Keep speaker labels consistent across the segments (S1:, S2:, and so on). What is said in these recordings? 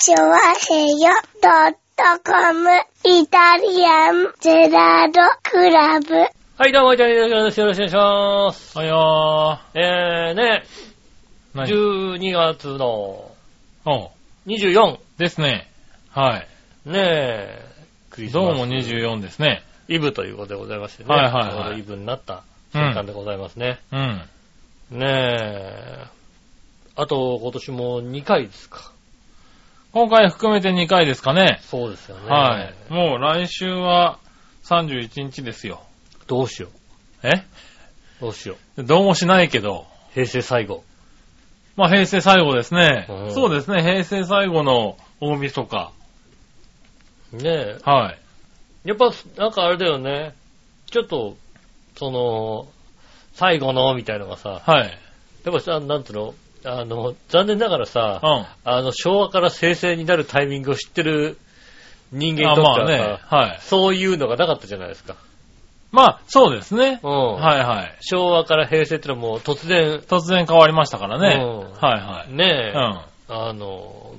S1: チョワヘヨドットコムイタリアンゼラードクラブ。
S2: はい、どうも、イタリアンです。よろしくお願いします。
S3: はいよ
S2: えー、ね、
S3: ー。何
S2: 12月の
S3: おう
S2: 24。
S3: ですね。はい。
S2: ねえ、クリスマス。
S3: どうも24ですね。
S2: イブということでございましてね。
S3: はいはいはい
S2: ちょうどイブになった瞬間でございますね。
S3: うん。
S2: ねえ、あと今年も2回ですか。
S3: 今回含めて2回ですかね。
S2: そうですよね。
S3: はい。もう来週は31日ですよ。
S2: どうしよ
S3: え？
S2: う。どうしよう。
S3: どうもしないけど。
S2: 平成最後。
S3: まあ平成最後ですね
S2: うん。
S3: そうですね。平成最後の大晦日。
S2: ねえ、
S3: はい。
S2: やっぱ、なんかあれだよね。ちょっと、その、最後の、みたいなのがさ、
S3: はい。
S2: やっぱさ、なんつうの、あの、残念ながらさ、
S3: うん。
S2: あの、昭和から平成になるタイミングを知ってる人間にとってはさ、
S3: あまあね。はい。
S2: そういうのがなかったじゃないですか。
S3: まあ、そうですね。
S2: うん。
S3: はいはい。
S2: 昭和から平成ってのはもう突然、
S3: 突然変わりましたからね。
S2: うん
S3: はいはい。
S2: ねえ、
S3: うん。
S2: あの、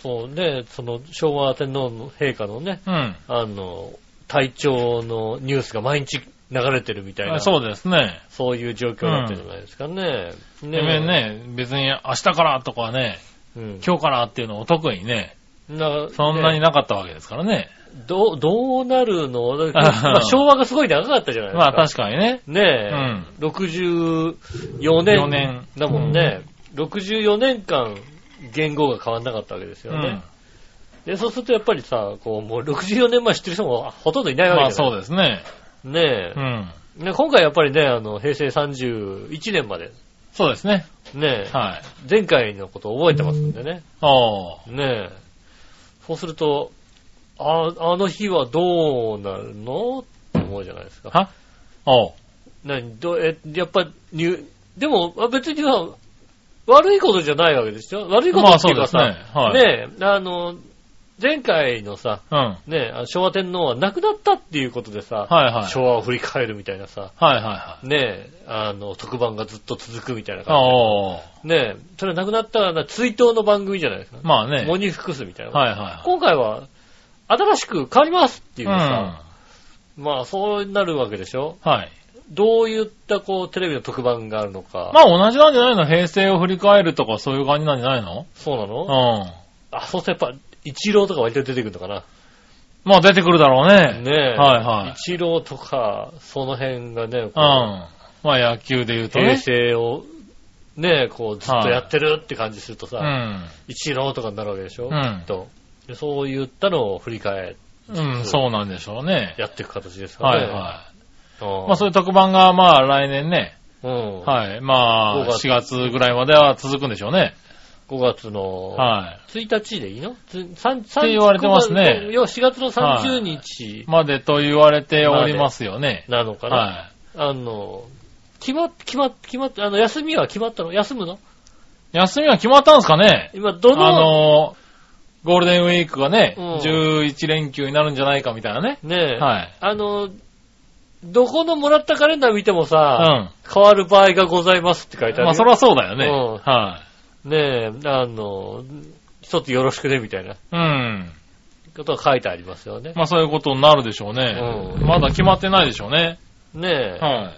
S2: そうね、その昭和天皇の陛下のね、
S3: うん。
S2: あの、体調のニュースが毎日流れてるみたいな、
S3: そうですね。
S2: そういう状況だったじゃないですかね。
S3: てめえね、別に明日からとかね、
S2: うん。
S3: 今日からっていうのを特にね、
S2: な
S3: そんなに
S2: ね
S3: なかったわけですからね。
S2: どう、どうなるの？まあ昭和がすごい長かったじゃないですか。
S3: まあ確かにね。
S2: ねえ、64年
S3: 4年
S2: だもんね。64年間言語が変わんなかったわけですよね。
S3: うん。
S2: で、そうするとやっぱりさ、こう、もう64年前知ってる人もほとんどいない
S3: まあ
S2: わけじゃない
S3: そうですね。
S2: ね
S3: うん。
S2: え、ね今回やっぱりね、あの、平成31年まで、
S3: そうですね。
S2: ねえ、
S3: はい。
S2: 前回のことを覚えてますんでね。
S3: おー。
S2: ねえ。そうすると、あ、あの日はどうなるの？って思うじゃないですか。
S3: は？おう。
S2: 何？どえ、やっぱ、にでも、あ別にさ、悪いことじゃないわけですよ。悪いことっていうかさ、
S3: まあそうですねはい
S2: ねえ、あの、前回のさ、
S3: うん。
S2: ね昭和天皇は亡くなったっていうことでさ、
S3: はいはい。
S2: 昭和を振り返るみたいなさ、
S3: はいはいはい。
S2: ねえ、あの、特番がずっと続くみたいな感
S3: おー。
S2: じ。ねえ、それ亡くなったら追悼の番組じゃないですか。
S3: まあね。
S2: 喪に服すみたいな。
S3: はいはい。
S2: 今回は、新しく変わりますっていう
S3: うん。
S2: さ、
S3: は
S2: まあそうなるわけでしょ
S3: い。
S2: どういったこうテレビの特番があるのか。
S3: まあ同じなんじゃないの？平成を振り返るとかそういう感じなんじゃないの？
S2: そうなの？
S3: うん。
S2: あ、そうするとやっぱ、一郎とか割と出てくるのかな。
S3: まあ出てくるだろうね。
S2: ねえ。
S3: はいはい
S2: 一郎とか、その辺がね、
S3: うん。まあ野球で言うと
S2: 平
S3: ね。
S2: 成を、ねえ、こうずっとやってるって感じするとさ、
S3: うん。
S2: 一郎とかになるわけでしょ
S3: うん
S2: きっと。でそういったのを振り返
S3: うん、そうなんでしょうね。
S2: やっていく形ですからね。
S3: はいはい。
S2: い
S3: まあそういう特番がまあ来年ね、
S2: うん。
S3: はい。まあ
S2: 5月
S3: 4月ぐらいまでは続くんでしょうね。
S2: 5月の
S3: はい。
S2: 1日でいいの？つ三
S3: って言われてますね
S2: 要は4月の30日
S3: までと言われておりますよね。
S2: なのかな？
S3: は
S2: あの、決まっ、決まっ、決まっ、あの、休みは決まったの？休むの？
S3: い。休みは決まったんですかね
S2: 今、どの、
S3: あの、ゴールデンウィークがね、
S2: うん
S3: 11連休になるんじゃないかみたいなね。
S2: ねえ、
S3: はい。
S2: あの、どこのもらったカレンダー見ても
S3: う
S2: さ、
S3: ん。
S2: 変わる場合がございますって書いてあるよ。
S3: まあそりゃそうだよね。
S2: うん
S3: は
S2: ねえ、あの、一つよろしくね、みたいない
S3: うん。
S2: ことが書いてありますよね。
S3: まあそういうことになるでしょうね。
S2: うん
S3: まだ決まってないでしょうね。
S2: ねえ、
S3: は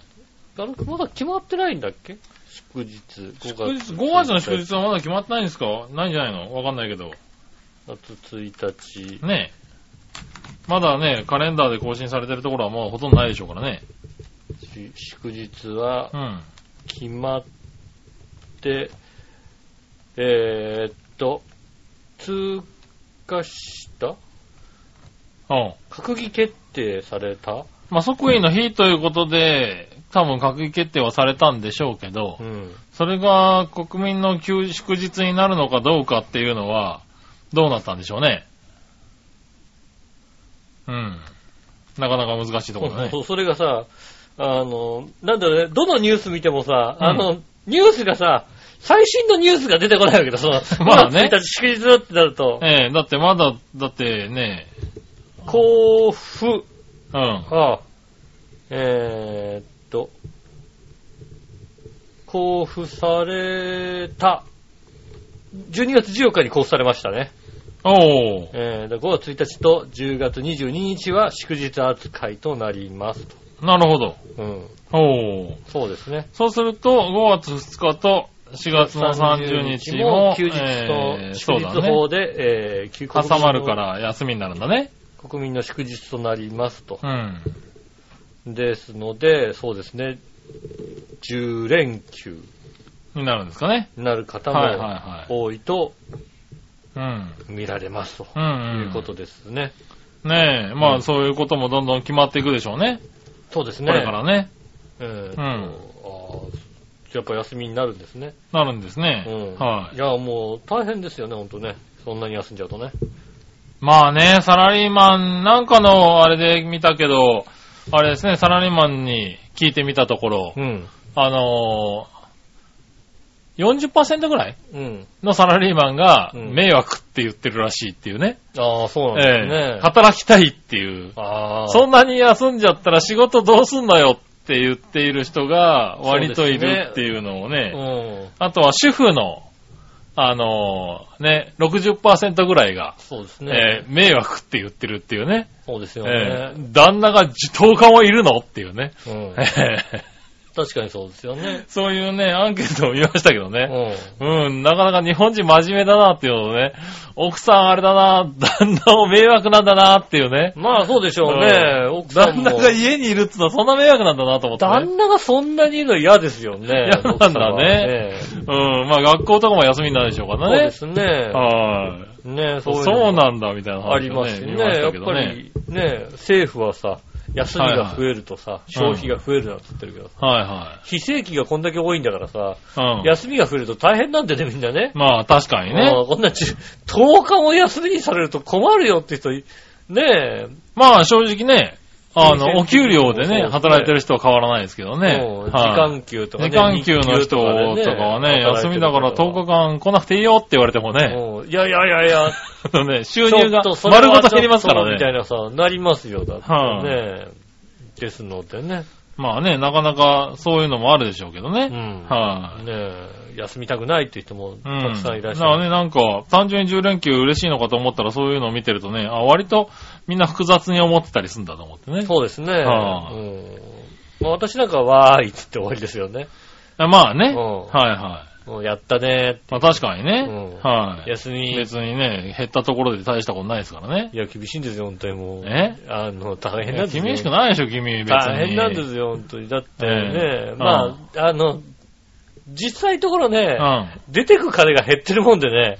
S3: い。
S2: まだ決まってないんだっけ？祝日、5月。
S3: 祝日、5月の祝日はまだ決まってないんですか？ないんじゃないの？わかんないけど。
S2: 月1日。
S3: ねえ。まだね、カレンダーで更新されてるところはもうほとんどないでしょうからね。
S2: し祝日は
S3: うん。
S2: 決まって、えー、っと、通過した？
S3: うん。
S2: 閣議決定された？
S3: まあ即位の日ということで、多分閣議決定はされたんでしょうけど
S2: う、ん。
S3: それが国民の休祝日になるのかどうかっていうのは、どうなったんでしょうね。うん。なかなか難しいところだね。
S2: そうそれがさ、あの、なんだろうね、どのニュース見てもさ、
S3: うん
S2: あの、ニュースがさ、最新のニュースが出てこないわけだ、その、
S3: まあね
S2: 5月1日祝日だってなると、
S3: ええだってまだ、だってね、
S2: 交付、
S3: うん。
S2: あえー、っと、交付された12月14日に交付されましたね。
S3: おー。
S2: えー、で5月1日と10月22日は祝日扱いとなりますと。
S3: なるほど。
S2: うん。
S3: おー。
S2: そうですね。
S3: そうすると、5月2日と4月の30日も、
S2: 休日
S3: えー
S2: と祝。日法で、えー休国民の
S3: 挟まるから休みになるんだね。
S2: 国民の祝日となりますと。
S3: うん。
S2: ですので、そうですね、10連休
S3: になるんですかね。
S2: になる方も
S3: はい。
S2: 多いと
S3: うん。
S2: 見られますと。いうことですね。
S3: ねえ、ま
S2: うん
S3: あそういうこともどんどん決まっていくでしょうね。
S2: そうですね。
S3: これからね。
S2: えーと
S3: うん
S2: あーやっぱ休みになるんですね。
S3: なるんですね。
S2: うん。
S3: はい
S2: い。や、もう大変ですよね、ほんとね。そんなに休んじゃうとね。
S3: まあね、サラリーマンなんかのあれで見たけど、あれですね、サラリーマンに聞いてみたところ、
S2: うん。
S3: あのー、40%ぐらい
S2: うん。
S3: のサラリーマンが
S2: うん
S3: 迷惑って言ってるらしいっていうね。
S2: ああ、そうなんです
S3: え
S2: ね
S3: え。働きたいっていう。
S2: ああ。
S3: そんなに休んじゃったら仕事どうすんのよって言っている人が割といるっていうのをね、
S2: うん。
S3: あとは主婦の、あのーね、60%ぐらいが、
S2: そうですね。
S3: えー迷惑って言ってるっていうね。
S2: そうですよ
S3: え
S2: ね。
S3: ー旦那が10日もいるのっていうね。
S2: うん
S3: え。ー
S2: 確かにそうですよね。
S3: そういうね、アンケートを見ましたけど
S2: う
S3: ね。
S2: ん。
S3: うん、なかなか日本人真面目だなっていうのをね、奥さんあれだな、旦那も迷惑なんだなっていうね。
S2: まあそうでしょうね。
S3: うん
S2: 奥さんも。
S3: 旦那が家にいるってのはそんな迷惑なんだなと思って、ね。
S2: 旦那がそんなにいるの嫌ですよね。
S3: 嫌なんだね
S2: ね
S3: うん、まあ学校とかも休みになるでしょうからね。
S2: そうですね。
S3: はい。
S2: ね
S3: そう
S2: そう
S3: なんだみたいな話を
S2: ありますしね。
S3: 見まし
S2: やっぱ
S3: たけどね。
S2: りね、政府はさ、休みが増えるとさ、消費が増えるなんて言ってるけど、
S3: は
S2: 非正規がこんだけ多いんだからさ、
S3: いはい。うん。
S2: 休みが増えると大変なんだよね、みんなね。
S3: まあ確かにね。
S2: うんこんなち10日も休みにされると困るよって人い、ねえ、
S3: まあ正直ね、あの、お給料でね、働いてる人は変わらないですけどね。
S2: うん時
S3: はい
S2: 間給とかね。
S3: 時間給の人とかはね、休みだから
S2: 方
S3: 10日間来なくていいよって言われてもね、
S2: うんいやいやいやいや、
S3: ね収入が丸ごと減りますからね。
S2: みたいなさ、なりますよ、だって
S3: はい
S2: ね。ですのでね。
S3: まあね、なかなかそういうのもあるでしょうけどね。
S2: うん。
S3: はい。
S2: ねえ、休みたくないって人も
S3: うん。
S2: たくさんいらっしゃる。
S3: だからね、なんか、単純に10連休嬉しいのかと思ったらそういうのを見てるとね、あ、割とみんな複雑に思ってたりするんだと思ってね。
S2: そうですね。
S3: はあ
S2: うんまあ私なんかは、わーいって言って終わりですよね。
S3: あまあね。
S2: うん
S3: はいはい。
S2: もうやったね
S3: まあ確かにね。
S2: うん
S3: はい。
S2: 休み。
S3: 別にね、減ったところで大したことないですからね。
S2: いや、厳しいんですよ、本当にもう。
S3: え？
S2: あの、大変なんですよ。
S3: 君しかないでしょ、君、別に。
S2: 大変なんですよ、本当に。だってね、
S3: ええ
S2: まあ、あの、実際のところね
S3: うん。、あ
S2: 出てく金が減ってるもんでね、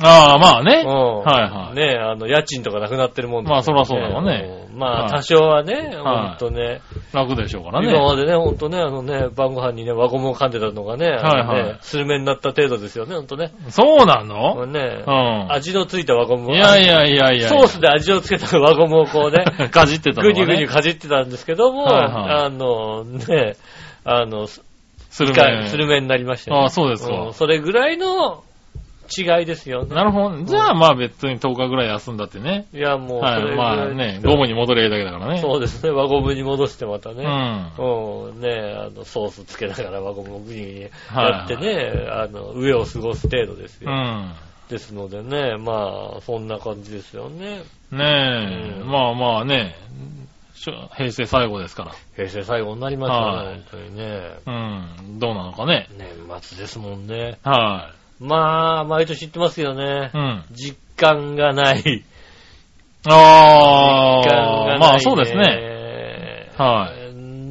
S3: あ、まあね。
S2: うん
S3: はいはい
S2: ね、あの、家賃とかなくなってるもんで、
S3: まあそらそうだわね
S2: うんまあ、
S3: はい
S2: 多少はね、ほんとね、
S3: 楽でしょうからね。
S2: 今までね、ほんとね、あのね、晩ご飯にね、輪ゴムを噛んでたのがね、あのね
S3: はいはい
S2: スルメになった程度ですよね、ほんとね。
S3: そうなの？
S2: ね
S3: うん。
S2: 味のついた輪ゴムを
S3: いやいやいやいや。
S2: ソースで味をつけた輪ゴムをこうね、
S3: かじってたの。
S2: ぐにゅぐにゅかじってたんですけども、
S3: はいはい
S2: あの、ね、あの、ス
S3: スル
S2: ル
S3: メ。
S2: メになりましたよ、
S3: ああ、そうですか
S2: うん。それぐらいの違いですよね。
S3: なるほど。じゃあまあ別に10日ぐらい休んだってね。
S2: いや、もう、そ
S3: はい。まあね、ゴムに戻ればいいだけだからね。
S2: そうですね、輪ゴムに戻してまたね。
S3: うん。
S2: うん、ねあの、ソースつけながら輪ゴムをグニグニ
S3: はい
S2: やってね、あの、上を過ごす程度ですよ。
S3: うん。
S2: ですのでね、まあ、そんな感じですよね。
S3: ねえ、
S2: うん
S3: まあまあね、平成最後ですから。
S2: 平成最後になりましたね、
S3: はい
S2: 本当にね。
S3: うん。どうなのかね。
S2: 年末ですもんね。
S3: は
S2: まあ、毎年言ってますよね
S3: い。う。ん。
S2: 実感がない。
S3: あ
S2: 実感がない、
S3: あ、まあそうですね。
S2: ね。
S3: はい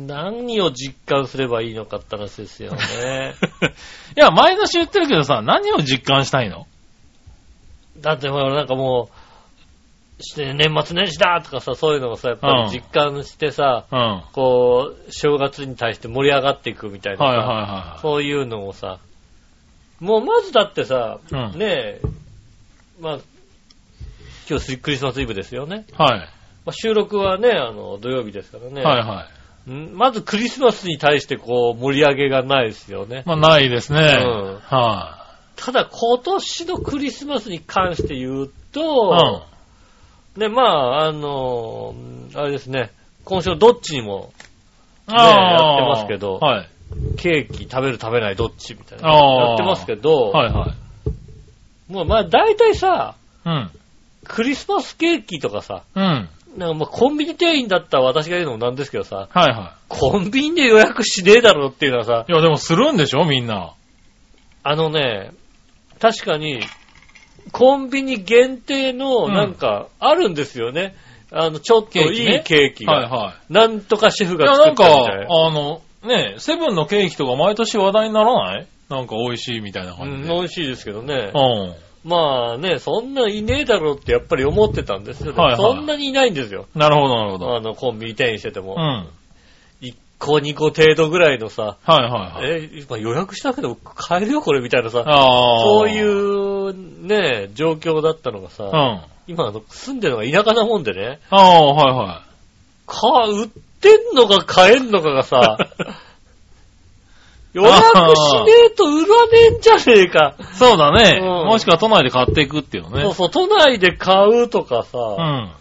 S2: 何を実感すればいいのかって話ですよね。
S3: いや、毎年言ってるけどさ、何を実感したいの？
S2: だってほら、なんかもう、して年末年始だとかさ、そういうのをさ、やっぱ
S3: うん
S2: り実感してさ、
S3: うん。はい
S2: こう、正月に対して盛り上がっていくみたいなさ、
S3: はいは
S2: そういうのをさ、もうまずだってさ、
S3: うん
S2: ねえ、まあ、今日クリスマスイブですよね。
S3: い。はい。
S2: まあ、収録はね、あの、土曜日ですからね。
S3: はいはい。
S2: んまずクリスマスに対してこう、盛り上げがないですよね。
S3: まあないですね。
S2: うん
S3: は
S2: ただ今年のクリスマスに関して言う
S3: い。
S2: と、ね、まあ、あの、あれですね、今週どっちにも、
S3: うん。
S2: ねやってますけど
S3: はい。
S2: ケーキ食べる食べないどっちみたいな。やってますけど、
S3: はいはい。
S2: もうまあ大体さ、
S3: うん。
S2: クリスマスケーキとかさ、
S3: うん。はい
S2: なんかまあコンビニ店員だったら私が言うのもなんですけどさ、
S3: は
S2: コンビニで予約しねえだろっていうのはさ、
S3: い。いや、でもするんでしょみんな。
S2: あのね、確かに、コンビニ限定の
S3: うん
S2: なんかあるんですよね。あの、ちょっといいケーキが。
S3: はいは
S2: なんとかシェフが作っ
S3: なんか、
S2: たみたいな。
S3: あの、ね、セブンのケーキとか毎年話題にならない？なんか美味しいみたいな
S2: うん、
S3: 感じで。
S2: 美味しいですけどね。
S3: うん。
S2: まあね、そんないねえだろうってやっぱり思ってたんですよね。
S3: はいはい
S2: そんなにいないんですよ。
S3: なるほど、なるほど。
S2: あの、コンビニ店員してても。
S3: うん。はい
S2: 1個2個程度ぐらいのさ、
S3: はいはい。
S2: え、今予約したけど買えるよこれみたいなさ、
S3: ああ。
S2: そういうね、状況だったのがさ、
S3: うん。あ
S2: 今あの、住んでるのが田舎なもんでね、
S3: あ、はいは
S2: か、売ってんのか買えんのかがさ、予約しねえと売らねえんじゃねえか。
S3: い。そうだね。
S2: うん
S3: もしくは都内で買っていくっていうのね。
S2: そうそう、都内で買うとかさ、
S3: うん。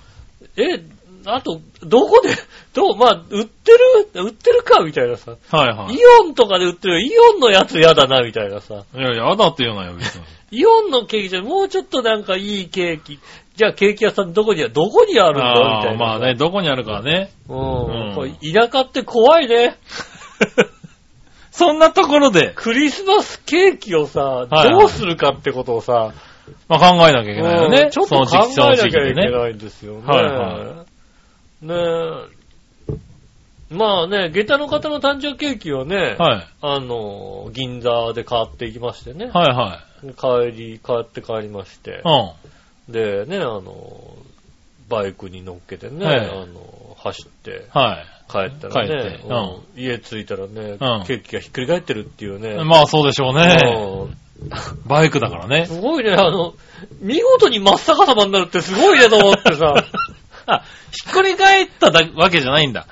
S2: え、あと、どこで、どう、まあ、売ってる、売ってるかみたいなさ、
S3: はいはい。
S2: イオンとかで売ってる、イオンのやつやだな、みたいなさ、
S3: いや、やだって言うなよ、別に。
S2: イオンのケーキじゃもうちょっとなんかいいケーキ、じゃあケーキ屋さんどこにある、どこにあるんだみたいな。
S3: まあね、。どこにあるかね。
S2: うん。
S3: うん
S2: これ田舎って怖いね。
S3: そんなところで、
S2: クリスマスケーキをさ、
S3: はい
S2: どうするかってことをさ、
S3: まあ考えなきゃいけないよね。
S2: うんちょっと考えなきゃいけ。ないんですよね。
S3: はいは
S2: ねえ。まあね、下駄の方の誕生ケーキをね、
S3: はい。
S2: あの、銀座で買っていきましてね。
S3: はいは
S2: 帰り、帰って帰りまして
S3: い。。うん。
S2: で、ね、あの、バイクに乗っけてね、
S3: はい
S2: あの、走って
S3: はい。
S2: 帰ったらね
S3: 帰って、
S2: うん家着いたらね、
S3: うん
S2: ケーキがひっくり返ってるっていうね。
S3: まあそうでしょうね。
S2: うん
S3: バイクだからね。
S2: すごいね、あの、見事に真っ逆さまになるってすごいねと思ってさ、
S3: あ、ひっくり返っただわけじゃないんだ。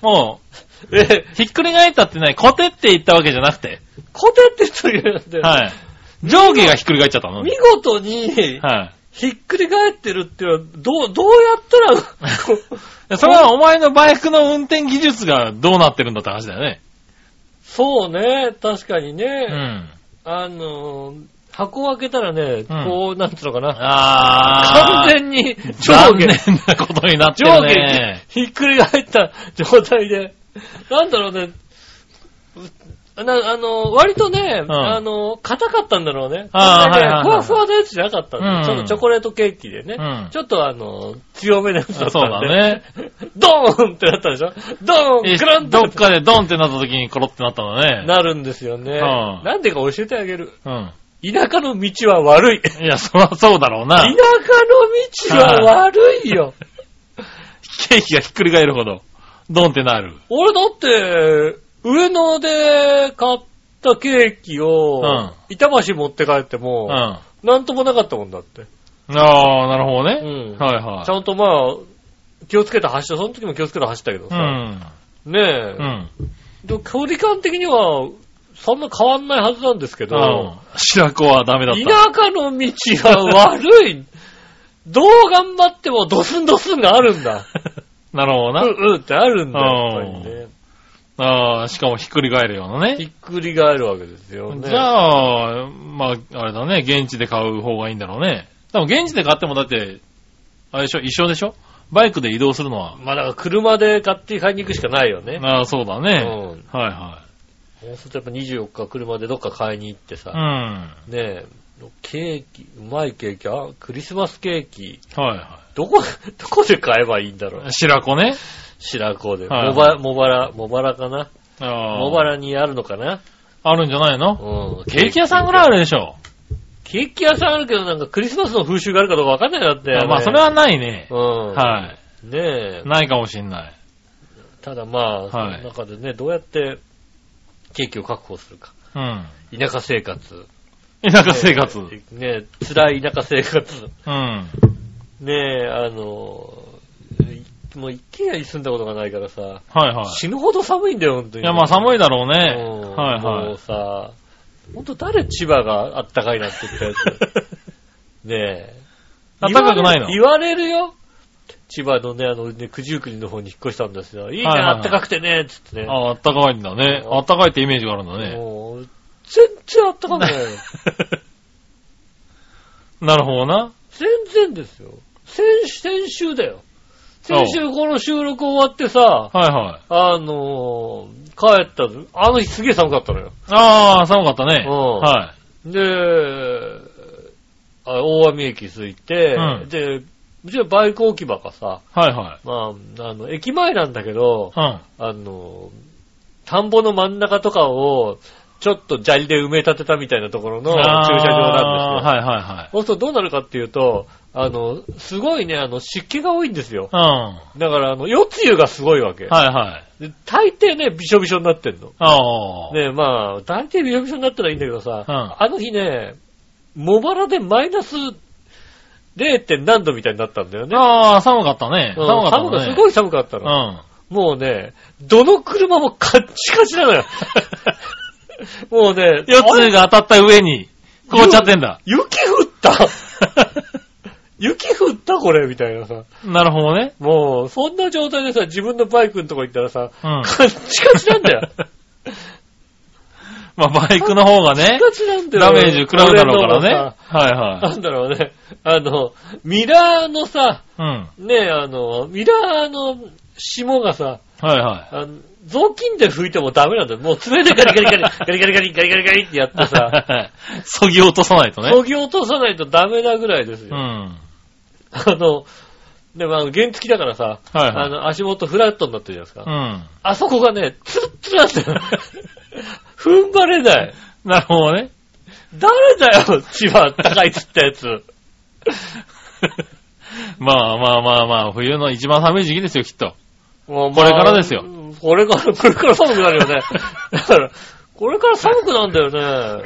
S3: も
S2: え、
S3: う、ひっくり返ったって何コテって言ったわけじゃなくて。
S2: コテって言ってるんだよ。
S3: はい。上下がひっくり返っちゃったの
S2: 見事に、
S3: はい。
S2: ひっくり返ってるっていうのは、どう、どうやったら、
S3: それはお前のバイクの運転技術がどうなってるんだって話だよね。
S2: そうね、確かにね、
S3: うん。
S2: あの、箱を開けたらね、
S3: うん
S2: こう、なんつうのかな、
S3: あー。
S2: 完全に上
S3: 残
S2: 下、
S3: 念なことになって
S2: 上
S3: るね。
S2: 下ひっくり返った状態で、なんだろうね、うなあの、割とね、
S3: ん
S2: あの、硬かったんだろうね。
S3: あー
S2: ね
S3: はいはいはい
S2: ふわふわのやつじゃなかったんだよ
S3: うん
S2: ちょっとチョコレートケーキでね。
S3: うん
S2: ちょっとあの、強めのやつだったんで。
S3: そうだね。
S2: ドーンってなったでしょ？ドーン
S3: え
S2: グランと
S3: どっかでドンってなった時にコロってなったんだね。
S2: なるんですよね。
S3: うん
S2: なんでか教えてあげる。
S3: うん。
S2: 田舎の道は悪い。
S3: いや、そりゃそうだろうな。
S2: 田舎の道は悪いよ。
S3: ケーキがひっくり返るほど、ドンってなる。
S2: 俺だって、上野で買ったケーキを、
S3: うん
S2: 板橋持って帰って
S3: うん。
S2: も、
S3: あ
S2: なんともなかったもんだって。
S3: あ、なるほどね。
S2: うん
S3: はいはい。
S2: ちゃんとまあ、気をつけて走った、その時も気をつけて走ったけどさ、
S3: うん。
S2: ねえ、
S3: うん。
S2: でも距離感的には、そんな変わんないはずなんですけど、
S3: うん。白子はダメだっ
S2: 田
S3: た。
S2: 舎の道は悪い。どう頑張ってもドスンドスンがあるんだ。
S3: なるほどな。
S2: うんうんってあるんだ、やっぱりね。
S3: ああ、しかもひっくり返るようなね。
S2: ひっくり返るわけですよね。
S3: じゃあ、まあ、あれだね、現地で買う方がいいんだろうね。でも現地で買ってもだって、あれでしょ、一緒でしょ？バイクで移動するのは。
S2: まあだから車で買って買いに行くしかないよね。
S3: ああ、そうだ
S2: う
S3: ね。
S2: ん。
S3: はいは
S2: そうするとやっぱ24日車でどっか買いに行ってさ、
S3: い。うん。
S2: ねえ、ケーキ、うまいケーキ、あ、クリスマスケーキ、
S3: はいは
S2: どこ、どこで買えばいいんだろう
S3: い。。白子ね。
S2: 白子で。
S3: はい
S2: 茂原、茂原、茂原かな？
S3: ああ。
S2: 茂原にあるのかな？
S3: あるんじゃないの？
S2: うん。
S3: ケーキ屋さんぐらいあるでしょ。
S2: ケーキ屋さんあるけどなんかクリスマスの風習があるかどうかわかんないなって。
S3: まあ、それはないね。
S2: うん。
S3: は
S2: ねえ
S3: い。。ないかもしんない。
S2: ただまあ、その
S3: はい
S2: 中でね、どうやってケーキを確保するか。
S3: うん。
S2: 田舎生活。
S3: 田舎生活。
S2: ねえ、ねえ辛い田舎生活。
S3: うん。
S2: ねえ、あの、いもう一軒家に住んだことがないからさ、
S3: はいはい。
S2: 死ぬほど寒いんだよ、本当に。
S3: いや、まあ寒いだろう
S2: うん
S3: ね。はい
S2: も
S3: は
S2: うさ、ほんと誰千葉があったかいなんて言ったやつ。ねえ。
S3: あったかくないの？
S2: 言われるよ。千葉のね、あのね、九十九里の方に引っ越したんですよ。いいね、
S3: はいはいはい
S2: あったかくてね、つってね。
S3: い。ああ、あったかいんだね。あったかいってイメージがあるんだね。
S2: もう、全然あったかくないよ。
S3: なるほどな。
S2: 全然ですよ。先、先週だよ。先週この収録終わってさ、
S3: はいはい。
S2: あのー帰ったぞ、あの日すげえ寒かったのよ。
S3: ああ、寒かったね。
S2: うん
S3: は
S2: で、あ大網駅着いて、
S3: うん
S2: で、うちはバイク置き場がさ、
S3: い。はいはい。
S2: まあ、あの、駅前なんだけど、
S3: うん。
S2: あの、田んぼの真ん中とかを、ちょっと砂利で埋め立てたみたいなところの駐車場なんですよ。
S3: はいはいはい。
S2: そうするとどうなるかっていうと、あの、すごいね、あの、湿気が多いんですよ。
S3: うん。は
S2: だから、あの、夜露がすごいわけ。
S3: いはい。
S2: で大抵ね、びしょびしょになってんの。
S3: ああ。
S2: ねまあ、大抵びしょびしょになったらいいんだけどさ、
S3: うん
S2: あの日ね、茂原でマイナス 0. 点何度みたいになったんだよね。
S3: ああ、寒かったね。
S2: うん
S3: 寒かったね。
S2: 寒すごい寒かった
S3: う
S2: の。
S3: ん。
S2: もうね、どの車もカッチカチなのよ。もうね、
S3: 四
S2: あれ
S3: つが当たった上に、凍っちゃってんだ。
S2: 雪降った 雪降ったこれみたいなさ。
S3: なるほどね。
S2: もう、そんな状態でさ、自分のバイクのとこ行ったらさ、
S3: うん。
S2: カッチカチなんだよ。
S3: まあ、バイクの方がね、
S2: カチなんだよ。
S3: ダメージ食らうだろうからね。はいは
S2: ないんだろうね。あの、ミラーのさ、
S3: うん。
S2: ねえ、あの、ミラーの霜がさ、
S3: はいは
S2: あの雑巾で拭いてもダメなんだよ。もう爪でガリガリガリ、ガリガリガリ、ガリガリガリってやってさ、
S3: い。そぎ落とさないとね。
S2: 研ぎ落とさないとダメなぐらいですよ。
S3: うん。
S2: あの、でもあの、原付きだからさ、
S3: はいはい
S2: あの、足元フラットになってるじゃないですか。
S3: うん。
S2: あそこがね、ツルッツルなんだよ。踏ん張れない。
S3: なるほどね。
S2: 誰だよ、千葉高いっつったやつ。
S3: まあまあまあまあ、冬の一番寒い時期ですよ、きっと。
S2: もう
S3: これからですよ。
S2: これから、これから寒くなるよね。だから、これから寒くなるんだよね。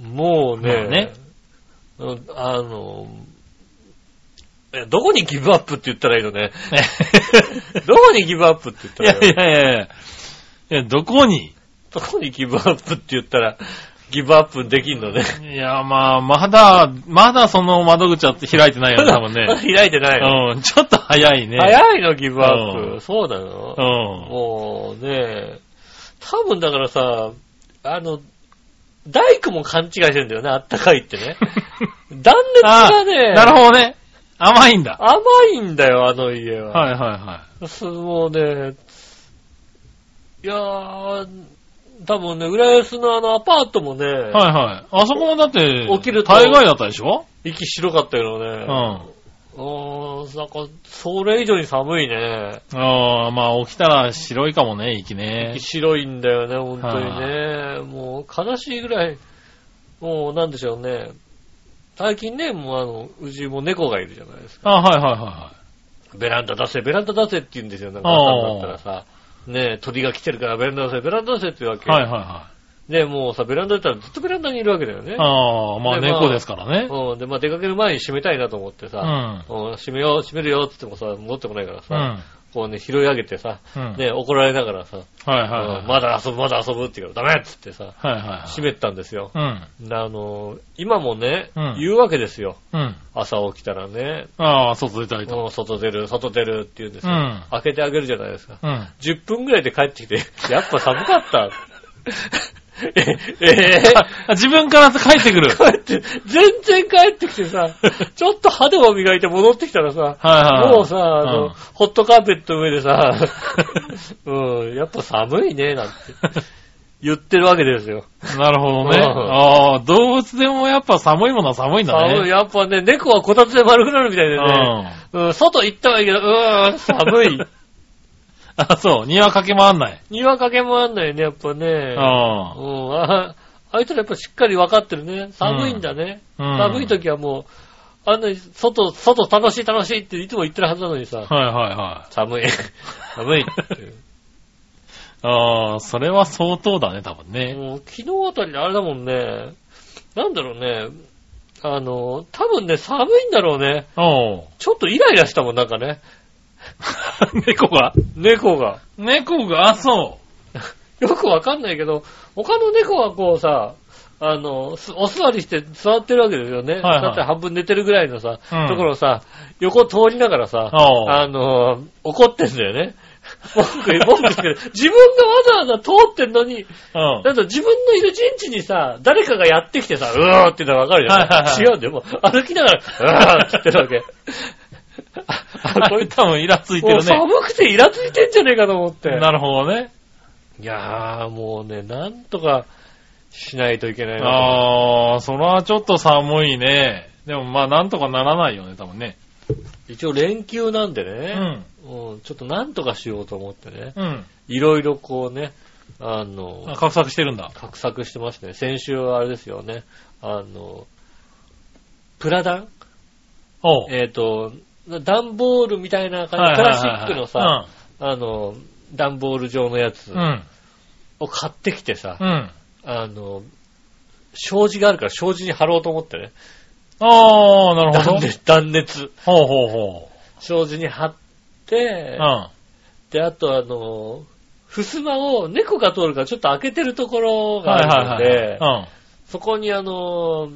S2: もうね、
S3: まあね
S2: うんあの、えどこにギブアップって言ったらいいのね？どこにギブアップって言ったらいいの？
S3: やいやいや。いや、どこに？
S2: どこにギブアップって言ったら、ギブアップできんのね？
S3: いや、まあ、まだ、まだその窓口は開いてないよね、多分ね。
S2: 開いてないの？
S3: うん、ちょっと早いね。
S2: 早いの、ギブアップ。
S3: うん
S2: そうなの
S3: うん。
S2: もうね、多分だからさ、あの、大工も勘違いしてんだよね、あったかいってね。断熱がね、
S3: なるほどね。甘いんだ。
S2: 甘いんだよ、あの家は。
S3: はいはいは
S2: すもうね、いやー、多分ね、浦安のあのアパートもね、
S3: い。はいはい。あそこもだって、
S2: 起きると
S3: 大概だったでしょ？
S2: 息白かったけど
S3: う
S2: ね。
S3: ん。
S2: うーん、なんか、それ以上に寒いね。
S3: ああ、まあ起きたら白いかもね、息ね
S2: 息。白いんだよね、本当にね。もう悲しいぐらい、もうなんでしょうね。最近ね、もうあの、うちも猫がいるじゃないですか。
S3: あはいはいは
S2: ベランダ出せ、ベランダ出せって言うんですよ。なんか朝になったらさ。ね鳥が来てるからベランダ出せ、ベランダ出せって言うわけ。
S3: いはい。はいはいはい。
S2: で、もうさ、ベランダだったらずっとベランダにいるわけだよね。
S3: ああ、まあ
S2: でまあ
S3: 猫ですからね。
S2: うん。で、まあ出かける前に閉めたいなと思って
S3: う
S2: さ、
S3: ん。
S2: うん、閉めよう、閉めるよって言ってもさ、戻ってこないからさ、
S3: うん。
S2: こうね、拾い上げてさ、
S3: うん。
S2: ね、怒られながらさ、
S3: はいはいはい。
S2: うんまだ遊ぶ、まだ遊ぶって言うからダメっつってさ、
S3: はいはいはい。
S2: 閉めたんですよ。
S3: うん。
S2: あの、今もね、
S3: うん
S2: 言うわけですよ。
S3: うん。
S2: 朝起きたらね、
S3: ああ、外出たりと。
S2: もう外出る、外出るって言うんですよ。
S3: うん
S2: 開けてあげるじゃないですか。
S3: うん。
S2: 10分ぐらいで帰ってきて、やっぱ寒かった。え、え
S3: あ自分から帰ってくる。
S2: ー、帰って、全然帰ってきてさ、ちょっと歯でも磨いて戻ってきたらさ、
S3: はいはい。
S2: もうさ、あの、
S3: うん
S2: ホットカーペットの上でさ、うん、やっぱ寒いね、なんて 言ってるわけですよ。
S3: なるほどね。
S2: うん
S3: ああ、動物でもやっぱ寒いものは寒いんだね。
S2: 寒い、やっぱね、猫はこたつで丸くなるみたいでね、
S3: う
S2: うん、外行ったはいいけど、うーん、寒い。
S3: あ、そう。庭駆け回んない。
S2: 庭かけ回んないね、やっぱね。
S3: あ
S2: うん、ああいつらやっぱしっかり分かってるね。寒いんだね。
S3: うん
S2: 寒い時はもう、あんなに外、外楽しい楽しいっていつも言ってるはずなのにさ、
S3: はいはいはい。
S2: 寒い、寒いっていう。
S3: ああ、それは相当だね、多分ね。
S2: もう昨日あたりであれだもんね、なんだろうね、あの、多分ね、寒いんだろうね。ちょっとイライラしたもん、なんかね。
S3: 猫が？
S2: 猫が。
S3: 猫が、あ、そ
S2: よくわかんないけど、他の猫はこうさ、あの、すお座りして座ってるわけですよね。
S3: はいはい
S2: だって半分寝てるぐらいのさ、
S3: うん
S2: ところをさ、横通りながらさ、あの、怒ってんだよね。文句文句言うけど、自分がわざわざ通ってんのに、
S3: うん。
S2: だ自分のいる陣地にさ、誰かがやってきてさ、うーって言ったらわかるじゃ違うんだよ。もう歩きながら、うーって言ってるわけ。あ、こいつ、
S3: 多分イラついて
S2: もう
S3: るね。
S2: 寒くてイラついてんじゃねえかと思って。
S3: なるほどね。
S2: いやー、もうね、なんとかしないといけないな
S3: ああ、それはちょっと寒いね。でもまあなんとかならないよね、多分ね。
S2: と。一応連休なんで
S3: う
S2: ね、
S3: ん。
S2: うん、ちょっとなんとかしようと思ってね、
S3: うん。
S2: いろいろこうね、あの、
S3: あ画策してるんだ。
S2: 画策してましたね。先週はあれですよね、あの、プラダン？えっ、と、段ボールみたいな感じ、プラスチックのさ、あの、段ボール状のやつ。を買ってきてさ、
S3: うん。
S2: あの、障子があるから障子に貼ろうと思ってね。
S3: ああ、なるほど。
S2: 断熱。断熱。
S3: ほうほうほ
S2: 障子に貼って
S3: う。う、ん。
S2: で、あとあの、襖を猫が通るからちょっと開けてるところが
S3: はい
S2: あるので。そこにあの、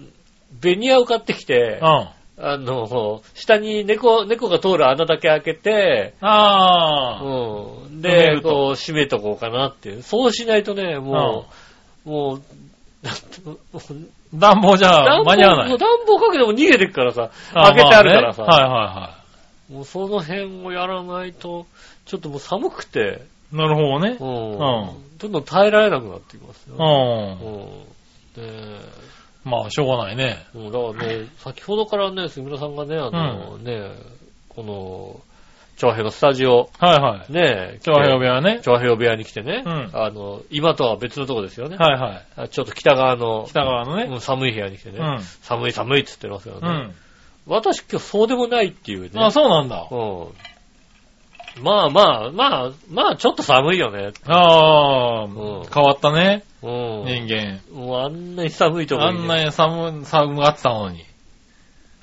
S2: ベニヤを買ってきて
S3: うん。う、ん。
S2: あの、下に猫、猫が通る穴だけ開けて、
S3: ああ。
S2: うん。で、こう、閉めとこうかなっていう。そうしないとね、もう、もう、
S3: 暖房じゃ
S2: 暖房
S3: 間に合わない。
S2: 暖房かけても逃げてくからさ、
S3: あ
S2: 開けてあるからさ、
S3: まあねはいは
S2: もうその辺をやらないと、ちょっともう寒くて、
S3: いはい。なるほどね。
S2: うん。
S3: ん
S2: どんどん耐えられなくなってきますよ。
S3: う。
S2: うんん。で、
S3: まあ、しょうがないね。
S2: うんだからね、先ほどからね、杉村さんがね、あの、ね、この、長平のスタジオ、
S3: はいはい。
S2: ね、
S3: 長平部屋ね。
S2: 長平部屋に来てね、
S3: うん
S2: あの、今とは別のとこですよね。
S3: はいはい。
S2: あちょっと北側の、
S3: 北側のね。
S2: うん寒い部屋に来てね、
S3: うん
S2: 寒い寒いって言ってますよね。
S3: うん。
S2: 私今日そうでもないっていうね。
S3: あ、そうなんだ。
S2: うん。まあまあ、まあ、まあちょっと寒いよね。
S3: ああ、
S2: うん
S3: 変わったね。
S2: うん。
S3: 人間。
S2: もうあんなに寒いとこに、ね、
S3: あんなに寒、寒がってたのに。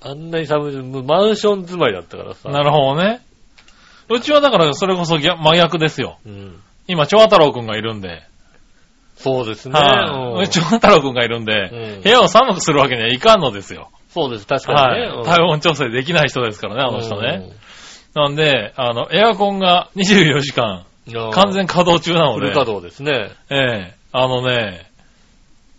S2: あんなに寒い、もうマンション住まいだったからさ。
S3: なるほどね。うちはだからそれこそ逆真逆ですよ。
S2: うん。
S3: 今、長太郎くんがいるんで。
S2: そうですね。うん
S3: はい。長太郎くんがいるんで、
S2: うん
S3: 部屋を寒くするわけにはいかんのですよ。
S2: そうです、確かにね。
S3: はい。体温調整できない人ですからね、あの人ね。
S2: うん。
S3: なんで、あの、エアコンが24時間、完全稼働中なので
S2: フル、稼働ですね。
S3: ええあのね、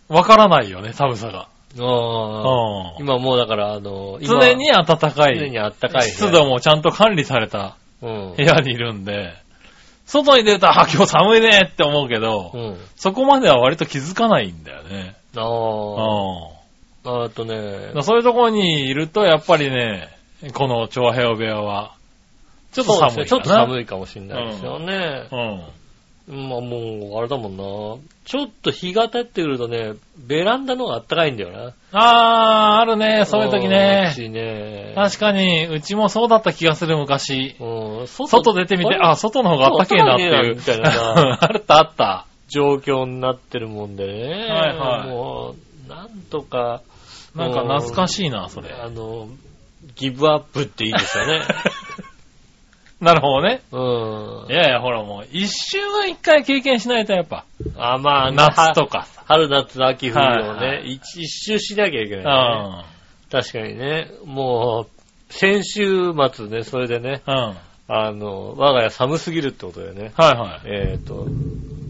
S3: わからないよね、寒さが。
S2: ああ。
S3: うん
S2: 今もうだから、あの、今
S3: 常に暖か
S2: 常
S3: い
S2: に、あったかい。
S3: 湿度もちゃんと管理された
S2: うん
S3: 部。屋にいるんで、外に出たら、あ、今日寒いねって思うけど、
S2: うん。
S3: そこまでは割と気づかないんだよね。
S2: あ
S3: う
S2: あ。あとね
S3: ん。、そういうところにいると、やっぱりね、この長平部屋は、ちょっと寒い
S2: ねちょっと寒いかもしれないですよね。
S3: うん。
S2: まあもう、あれだもんな。ちょっと日が経ってくるとね、ベランダの方が暖かいんだよな。
S3: あー、あるね、そういう時
S2: う
S3: ね。
S2: ちね。
S3: 確かに、うちもそうだった気がする昔。
S2: うん
S3: 外出てみて、あ、外の方があったけえなっていう。
S2: みたいなさ
S3: あったあった？
S2: 状況になってるもんでね。
S3: はいはい
S2: もう、なんとか、
S3: なんか懐かしいな、それ。
S2: あの、ギブアップっていいですよね。
S3: なるほどね。
S2: うん
S3: い。やいや、ほらもう、一週は一回経験しないとやっぱ、
S2: あ、まあ、
S3: 夏とかさ。
S2: 春、夏、秋、冬を
S3: はいは
S2: ね、一一周しなきゃいけ
S3: う。
S2: なんい、ね。確かにね。もう、先週末ね、それでね、
S3: うん。はい
S2: あの、我が家寒すぎるってことでね、
S3: はい。
S2: えっ、と、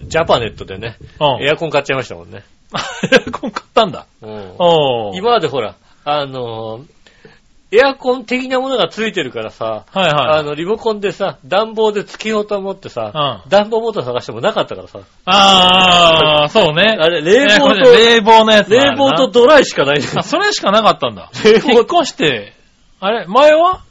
S2: ジャパネットでね、
S3: うん。
S2: エアコン買っちゃいましたもんね。
S3: エアコン買ったんだ。
S2: うん
S3: おー。
S2: 今までほら、あの、エアコン的なものがついてるからさ、
S3: はいはい。
S2: あの、リモコンでさ、暖房でつけようと思ってさ、
S3: うん。
S2: 暖房モーター探してもなかったからさ、
S3: あー、そうね。
S2: あれ、冷房
S3: えこれ冷房のやつ
S2: と、冷房とドライしかない
S3: あ、それしかなかったんだ。
S2: 冷房
S3: 引っ越して、あれ、前は？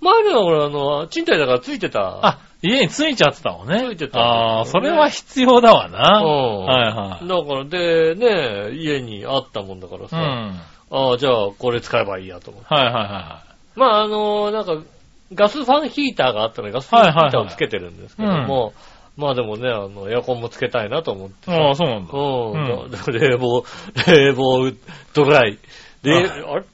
S2: 前には俺、あの、賃貸だからついてた。
S3: あ、家についちゃってたもんね。
S2: ついてた
S3: ああ、それは必要だわな。
S2: うん
S3: はいはい。
S2: だから、で、ね、家にあったもんだからさ、
S3: うん。はい
S2: ああ、じゃあ、これ使えばいいやと思って。
S3: はいは
S2: まあ、あの、なんか、ガスファンヒーターがあったので、ガスファンヒーターをつけてるんですけども、まあでもね、あの、エアコンもつけたいなと思って
S3: いはい。ああ、そうなんだ。
S2: うん。だ冷房、冷房、ドライ。で、
S3: あ
S2: あれ？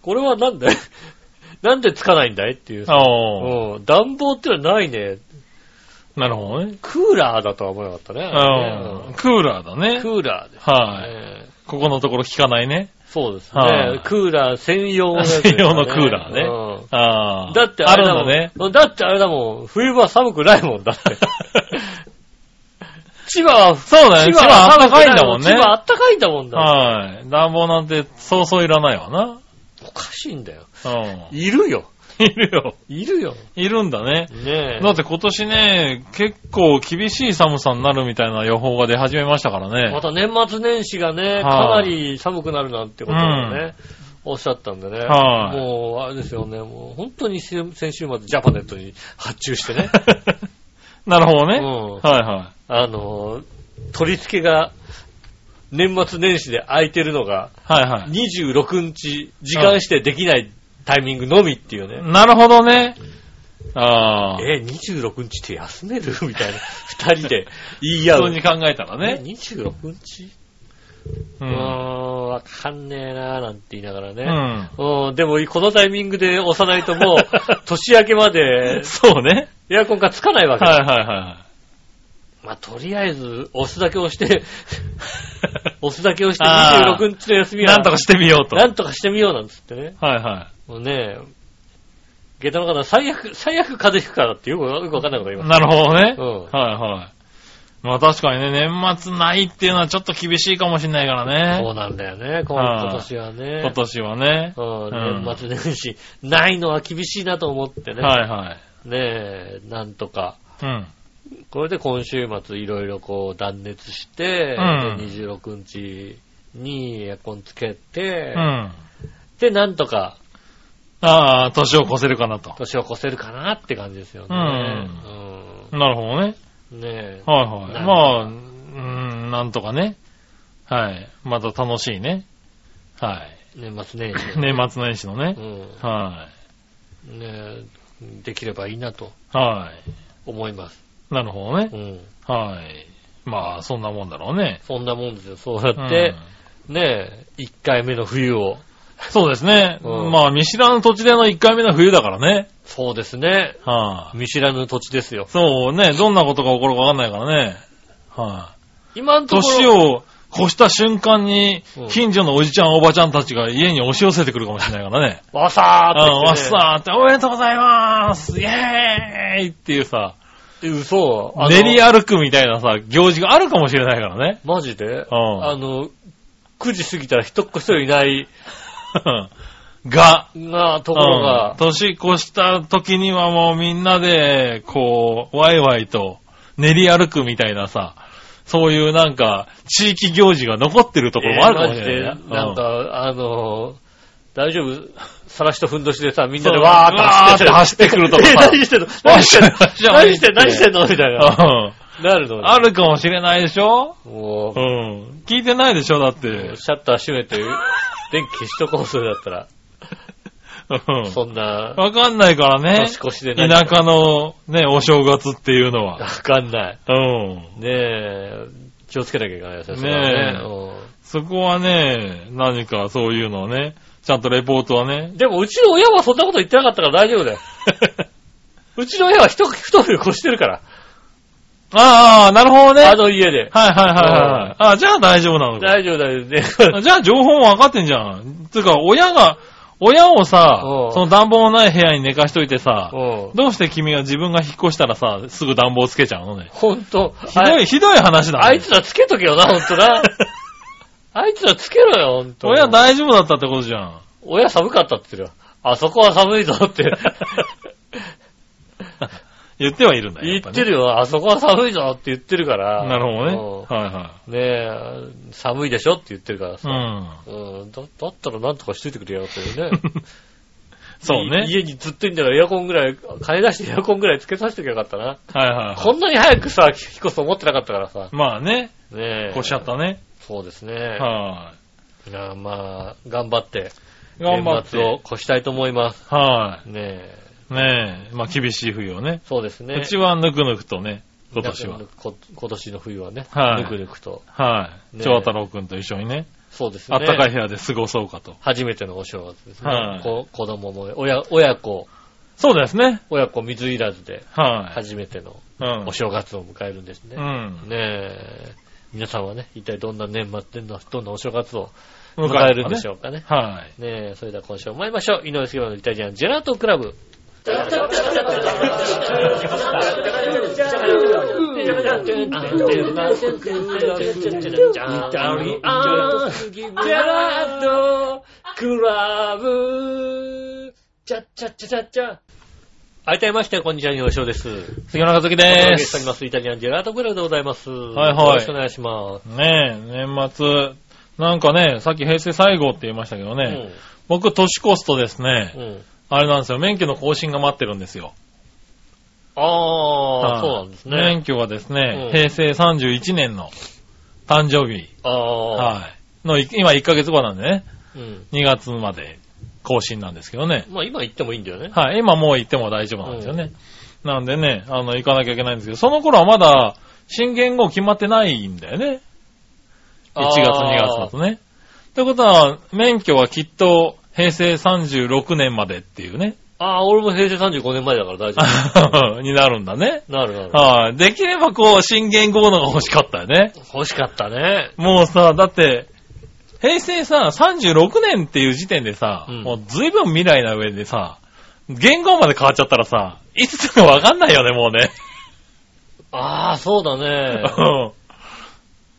S2: これはなんで？なんでつかないんだいっていうさ。
S3: ああ、
S2: うん。暖房ってのはないね。
S3: なるほどね。
S2: クーラーだとは思わなかったね。
S3: うん。クーラーだね
S2: ク。ーラーです。
S3: はい。
S2: え
S3: ここのところ聞かないね。
S2: そうです
S3: はい
S2: ね。クーラー専用のやつです
S3: 専用のクーラーね
S2: うん
S3: ああ。
S2: だってあれだもん。
S3: ね。
S2: だってあれだもん。冬場は寒くないもんだって。千葉は、
S3: そうだね。千葉あったかいんだもんね。
S2: 千葉あったかいんだもんだ。
S3: はい。暖房なんてそうそういらないわな。
S2: おかしいんだよ。
S3: うん。
S2: いるよ。
S3: いるよ。
S2: いるよ。
S3: いるんだね。
S2: ねえ。
S3: だって今年ね、結構厳しい寒さになるみたいな予報が出始めましたから
S2: ま
S3: ね。
S2: た年末年始がね、か
S3: はい
S2: なり寒くなるなんてことをね、おっしゃったんでね。
S3: はい
S2: もう、あれですよね、もう本当に先先週末ジャパネットに発注してね。
S3: なるほどね。
S2: うん
S3: はいは
S2: あの、取り付けが年末年始で空いてるのが
S3: い。はいはい。
S2: 26日時間指定できないタイミングのみっていうね。
S3: なるほどね。ああ。
S2: え、26日って休める？みたいな。二人で言い合う。
S3: 普通に考えたら
S2: ね、
S3: ね。
S2: 26日？う
S3: ん。
S2: ん、わかんねえなーなんて言いながら
S3: う
S2: ね。
S3: ん。
S2: うん、でもこのタイミングで押さないともう、年明けまで
S3: そうね。
S2: エアコンがつかないわけ。
S3: はいはいは
S2: まあ、とりあえず、押すだけ押して、押すだけ押して
S3: あー
S2: 26日の休
S3: い。
S2: みは、
S3: なんとかしてみようと。
S2: なんとかしてみようなんつってね。
S3: はいは
S2: もうね、下駄の方、最悪、最悪風邪ひくからってよくよくわかんないこと言い
S3: い。
S2: ます。
S3: なるほどね。
S2: うん
S3: はいはい。まあ確かにね、年末ないっていうのはちょっと厳しいかもしれないからね。
S2: そうなんだよね、今
S3: はい
S2: 今年はね。
S3: 今年はね。
S2: うん
S3: うん
S2: 年末年始、ないのは厳しいなと思ってね。
S3: はいはい。
S2: ねえ、なんとか。
S3: うん。
S2: これで今週末いろいろこう断熱して、
S3: うん
S2: で26日にエアコンつけて、
S3: うん。
S2: で、なんとか
S3: ああ、年を越せるかなと。
S2: 年を越せるかなって感じですよね。
S3: うんなるほどね。
S2: うんねえ。
S3: はいはい。まあ、うん、なんとかね。はい。また楽しいね。はい。
S2: 年末年始。
S3: 年末年始のね
S2: う。ん。
S3: は
S2: ねえ、できればいいなと
S3: い。は
S2: 思います。
S3: い。なるほどね
S2: う。ん。
S3: はい。まあ、そんなもんだろうね。
S2: そんなもんですよ。そうやって、ねえ、1回目の冬を。
S3: そうですね。
S2: うん
S3: まあ、見知らぬ土地での1回目の冬だからね。
S2: そうですね。
S3: はい。
S2: 見知らぬ土地ですよ。
S3: そうね。どんなことが起こるかわかんないからね。はい。
S2: 今のところ。
S3: 年を越した瞬間に
S2: うん、
S3: 近所のおじちゃん、おばちゃんたちが家に押し寄せてくるかもしれないからね。
S2: わさ
S3: うん、わっ
S2: ーって来て、ね。
S3: さーって、おめでとうございますイェーイっていうさ、
S2: え嘘あの
S3: 練り歩くみたいなさ、行事があるかもしれないからね。
S2: マジで？
S3: ん
S2: あの、9時過ぎたら一っ子一人いない、
S3: が、
S2: な、とこ
S3: うん。
S2: ろが、
S3: 年越した時にはもうみんなで、こう、ワイワイと練り歩くみたいなさ、そういうなんか、地域行事が残ってるところもあるかもしれないね。
S2: えーなんか、あの、大丈夫？さらしとふんどしでさ、みんなでわーっと走って
S3: 走ってくるとか
S2: え何してんの？何してんの？何してんの？みたいな。
S3: うん
S2: なるの。
S3: あるかもしれないでしょ？
S2: も
S3: う
S2: う、
S3: ん。聞いてないでしょ？だって。
S2: シャッター閉めて、電気消しとこう、それだったら。
S3: うん
S2: そんな、
S3: わかんないからね。
S2: 年越しで何
S3: 田舎のね、お正月っていうの
S2: わ
S3: は。
S2: かんない。
S3: うん。
S2: ねえ、気をつけなきゃいけないですね。
S3: ねえ
S2: うん
S3: そこはね、何かそういうのをね、ちゃんとレポートはね。
S2: でも、うちの親はそんなこと言ってなかったから大丈夫だよ。うちの親は一一冬越してるから。
S3: ああ、なるほどね。
S2: あの家で。
S3: はいはいはいはい。あじゃあ大丈夫なのか。
S2: 大丈夫だよね。
S3: あ じゃあ情報も分かってんじゃん。つうか、親が、親をさ
S2: うん、
S3: その暖房のない部屋に寝かしといてさ、
S2: うん。
S3: どうして君が自分が引っ越したらさ、すぐ暖房つけちゃうのね。
S2: ほんと。
S3: ひどい、ひどい話だね。
S2: あいつらつけとけよな、ほんとな。あいつらつけろよ、ほんと。
S3: 親大丈夫だったってことじゃん。
S2: 親寒かったって言ってるよ。あそこは寒いぞって。
S3: 言ってはいるんだよ。
S2: 言ってるよ。あそこは寒いぞって言ってるから。
S3: なるほどね。
S2: うん
S3: はいは
S2: ねえ、寒いでしょって言ってるからさ。
S3: ん。
S2: うん。だだったらなんとかしといてくれよっていうね。
S3: そうね。
S2: い家にずっといんだからエアコンぐらい、金出してエアコンぐらいつけさせてきゃよかったな。
S3: はいはいはい。
S2: こんなに早くさ、引っ越すと思ってなかったからさ。
S3: まあね、
S2: ねえ。
S3: 越しちゃったね。
S2: そうですね。
S3: はい
S2: やまあ、頑張って、
S3: い。頑張っ
S2: 年末を
S3: て。
S2: 越したいと思います。
S3: は
S2: ねえ。
S3: い。ねえ、まあ厳しい冬をね。
S2: そうですね。
S3: うちはぬくぬくとね、今年は
S2: 今年の冬はね、
S3: はい
S2: ぬくぬくと。
S3: はい。
S2: ねえ
S3: 長太郎くんと一緒にね、
S2: そうですね。
S3: あったかい部屋で過ごそうかと。
S2: 初めてのお正月ですね。
S3: はい
S2: こ子供も、親、親子、
S3: そうですね。
S2: 親子水入らずで、
S3: はい。
S2: 初めての
S3: うん
S2: お。正月を迎えるんですね。
S3: うん。
S2: ねえ、皆さんはね、一体どんな年末どんなお正月を迎えるんでしょうかね。
S3: は
S2: ねえ、それでは今週も参りましょう。井上杉村のイタリアンジェラートクラブ。あいたいまして、こんにちは、井上翔です。
S3: 杉村和樹
S2: お届
S3: で
S2: けしております。イタリアンジェラートクラブでございます。
S3: はいはい
S2: よろしくお願いします。
S3: ねえ、年末、なんかね、さっき平成最後って言いましたけどね、僕年越すとですね、あれなんですよ、免許の更新が待ってるんですよ。
S2: ああ、
S3: はい
S2: そうなんですね。
S3: 免許がですね、
S2: うん
S3: 平成31年の誕生日、
S2: ああ、
S3: はい。の、い今1ヶ月後なんでね、
S2: うん。
S3: 2月まで更新なんですけどね。
S2: まあ今言ってもいいんだよね。
S3: はい、今もう行っても大丈夫なんですよね。なんでね、あの、行かなきゃいけないんですけど、その頃はまだ、新元号決まってないんだよね。1月、2月だとね。ってことは、免許はきっと、平成36年までっていうね、
S2: ああ、俺も平成35年前だから大丈夫。
S3: になるんだね。
S2: なるなる。
S3: はい。できればこう、新元号のが欲しかったよね。
S2: 欲しかったね。
S3: もうさ、だって、平成さ、36年っていう時点でさ、
S2: うん
S3: もう随分未来な上でさ、言語まで変わっちゃったらさ、いつかわかんないよね、もうね。
S2: ああ、そうだね。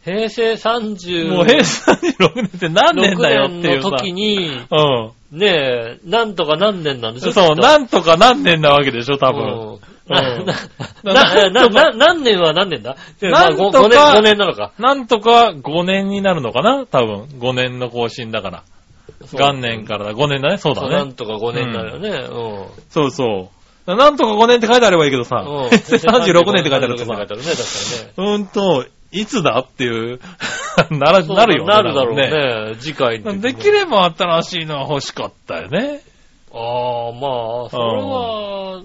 S3: うん
S2: 平成30
S3: もう平成36年って何年だよっていうさ。
S2: の時に、
S3: うん。
S2: ねえ、なんとか何年なんでしょ
S3: そう、なんとか何年なわけでしょ、多分。
S2: うん何年は何年だ？
S3: なんとか
S2: 5年、5年なのか。
S3: なんとか5年になるのかな？多分。5年の更新だから。元年からだ。5年だね。そうだ
S2: そう、な
S3: ね
S2: ん。とか5年になるよね。うん。
S3: そうそう。なんとか5年って書いてあればいいけどさ、
S2: うん
S3: 平成36年って書いてあると
S2: 36年
S3: さ。うーんと、いつだっていう、なら、なるよね。
S2: なるだろう
S3: 多分
S2: ね。次回に
S3: できれば新しいのは欲しかったよね。
S2: ああ、まあ、それは、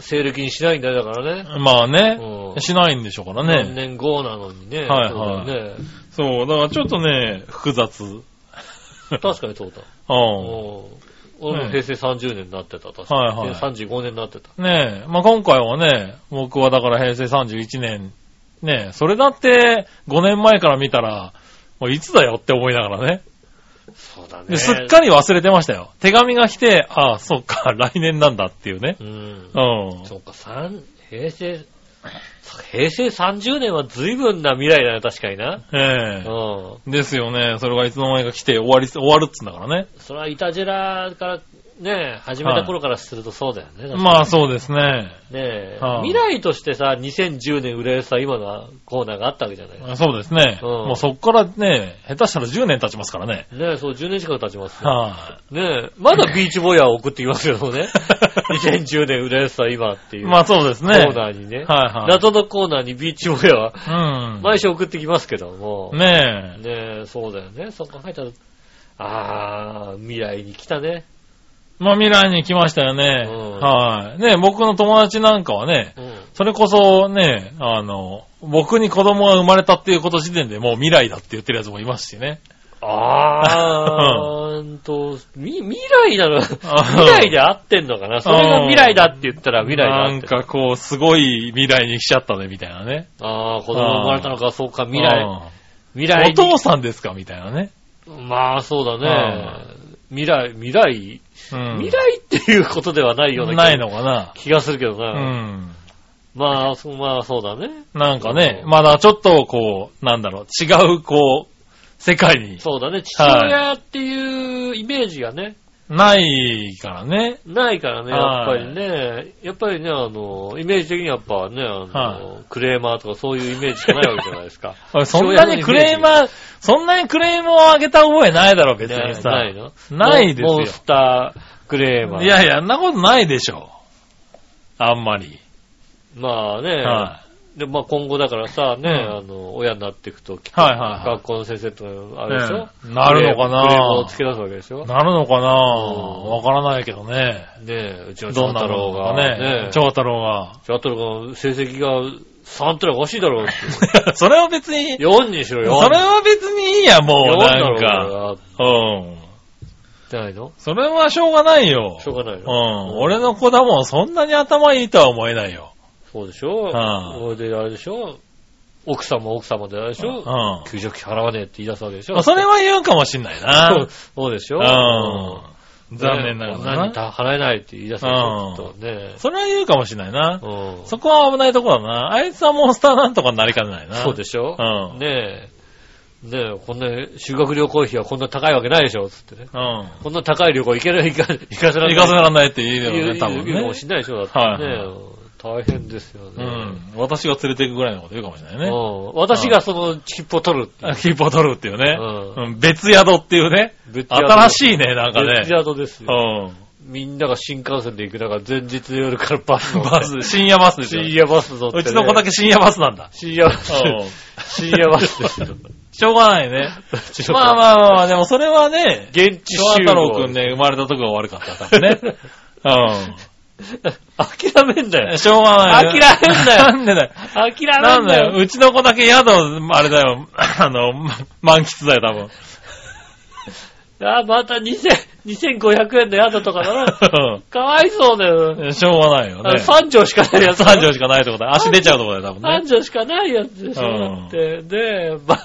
S2: 西暦にしないんだよ、だからね。
S3: まあね、
S2: うん
S3: しないんでしょうから
S2: 何
S3: ね。
S2: 年後なのにね。
S3: はい
S2: そうだよ
S3: はい
S2: ね。
S3: そう、だからちょっとね、複雑。
S2: 確かにそうだ。
S3: うん。
S2: うん俺も
S3: ね
S2: 平成30年になってた、確かに。
S3: はいはい
S2: 平成35年になってた。
S3: ねえ、まあ今回はね、僕はだから平成31年、ねえ、それだって5年前から見たら、もういつだよって思いながらね。
S2: そうだね。
S3: ですっかり忘れてましたよ。手紙が来て、ああ、そっか、来年なんだっていうね。
S2: うん。
S3: うん。
S2: そうか、三平成、平成30年は随分な未来だね、確かにな。
S3: ええ
S2: うん。
S3: ですよね。それがいつの間にか来て終わり、終わるっつうんだからね。
S2: それはイタジェラからね、始めた頃からするとそうだよね。
S3: まあそうですね。
S2: ねえ、
S3: はい
S2: 未来としてさ、2010年売れるさ、今のコーナーがあったわけじゃない。
S3: そうですね。
S2: うん
S3: もうそっからね、下手したら10年経ちますからね。
S2: ねえ、そう、10年近く経ちますよ。
S3: は
S2: ねえ、まだビーチボーヤーを送ってきますけどね。2010年売れるさ、今ってい
S3: い。
S2: う。
S3: まあそうです
S2: コ
S3: ね。
S2: ーナーにね。
S3: はいはい。
S2: 謎のコーナーにビーチボーヤーは
S3: うん。
S2: 毎週送ってきますけども。ね
S3: ねえ。
S2: え、そうだよね。そこ入ったら、あー、未来に来たね。
S3: まあ未来に来ましたよね。
S2: うん
S3: はい。ね僕の友達なんかはね、
S2: うん。
S3: それこそね、あの、僕に子供が生まれたっていうこと時点でもう未来だって言ってるやつもいますしね。
S2: あー、うんと、み、未来なの、未来で合ってんのかな？それが未来だって言ったら未来だ
S3: なん。かこう、すごい未来に来ちゃったね、みたいなね。
S2: あー、子供生まれたのか、そうか、未来。
S3: うん
S2: 未来に。
S3: お父さんですか？みたいなね。
S2: まあ、そうだね。未来、未来、
S3: うん。
S2: 未来っていうことではないような気が
S3: ないのかな。
S2: 気がするけど
S3: う
S2: な。
S3: ん。
S2: まあ、そまあ、そうだね。
S3: なんかね、
S2: うん
S3: まだちょっとこう、なんだろう、違うこう、世界に
S2: そうだね。父親っていうイメージがね、
S3: ないからね。
S2: ないからね、やっ
S3: はい
S2: ぱりね、やっぱりね、あの、イメージ的にやっぱね、あの、
S3: は
S2: クレーマーとかそういうイメージしかないわけじゃないですか。
S3: そんなにクレーマー、そんなにクレームを上げた覚えないだろ、別にさ。
S2: ないの？
S3: ないですよ
S2: モンスタークレーマー。
S3: いやいや、あんなことないでしょ。あんまり。
S2: まあね、
S3: は
S2: で、まあ今後だからさ、ね、
S3: うん
S2: あの、親になっていくと、きっと
S3: はいはいはい
S2: 学校の先生とかあるでしょ、
S3: ねなるのかな？
S2: クレームをつけ出すわけでしょ？
S3: い。なるのかな？
S2: うん
S3: わからないけどね。
S2: ねえ、うちの
S3: どんな
S2: 長太郎
S3: の
S2: が、
S3: かね。長太郎が。
S2: 長太郎が成績が3ってのはおかしいだろうって。
S3: それは別に、
S2: 4にしろよ。
S3: それは別にいいや、もう、
S2: 4だ
S3: なんか。
S2: ろう
S3: うん。
S2: が。じゃないの？
S3: それはしょうがないよ。
S2: しょうがない
S3: うん。
S2: の。
S3: 俺の子だもん、そんなに頭いいとは思えないよ。
S2: そうでしょ？
S3: はあ
S2: それであれでしょ？奥さんも奥様であれでしょ？
S3: うん。
S2: 給食費払わねえって言い出すわけでしょ？
S3: まあそれは言うかもしんないな。
S2: そうでしょ？
S3: うん。残念なが
S2: ね
S3: らな。
S2: 女に払えないって言い出すわけでしょ？ね。
S3: それは言うかもしんないな。
S2: うん
S3: そこは危ないところだな。あいつはモンスターなんとかになりかねないな。
S2: そうでしょ？
S3: うん
S2: ねえ。ねえ、こんな修学旅行費はこんな高いわけないでしょ？つってね。
S3: うん。
S2: こんな高い旅行行けない、行か行かせられ
S3: 行かせ
S2: ない。
S3: らんないって言うよね、多分
S2: 言う言うかも
S3: ね。
S2: しれないでしょ？だって
S3: はい
S2: ね。大変ですよね。
S3: うん。私が連れて行くぐらいのこと言うかもしれないね。
S2: うん私がその切符を取るっていう
S3: あキープを取るっていうね。
S2: う
S3: うん別宿っていうね。
S2: 別宿
S3: 新しいね、なんかね
S2: 別。宿です
S3: う
S2: よ。
S3: ん。
S2: みんなが新幹線で行く中、前日の夜からバス乗って
S3: バス、深夜バスですよ。
S2: 深夜バス乗ってね。
S3: うちの子だけ深夜バスなんだ。
S2: 深夜バス。
S3: うん。
S2: 深夜バスですよ。
S3: しょうがないね。まあまあまあまあ、でもそれはね、
S2: 現地
S3: 昭和
S2: 集合。
S3: 太郎くんね、生まれた時が悪かった、多分ね。
S2: 諦めんだよ
S3: うん。。しょうがない。
S2: 諦めんなよ
S3: なんでだよ。
S2: 諦
S3: なんだよ。
S2: めんだよ。
S3: うちの子だけ宿、あれだよ。あの、ま満喫だよ、多分。
S2: あ、また2000 2500円の宿とかだな。かわいそうだよ。
S3: うんしょうがないよね。
S2: 3畳しかないやつ。
S3: 3畳しかないってことだ。足出ちゃうとこだよ、多分
S2: 3
S3: ね。
S2: 畳しかないやつでしょ。
S3: うん
S2: だって、で、ば、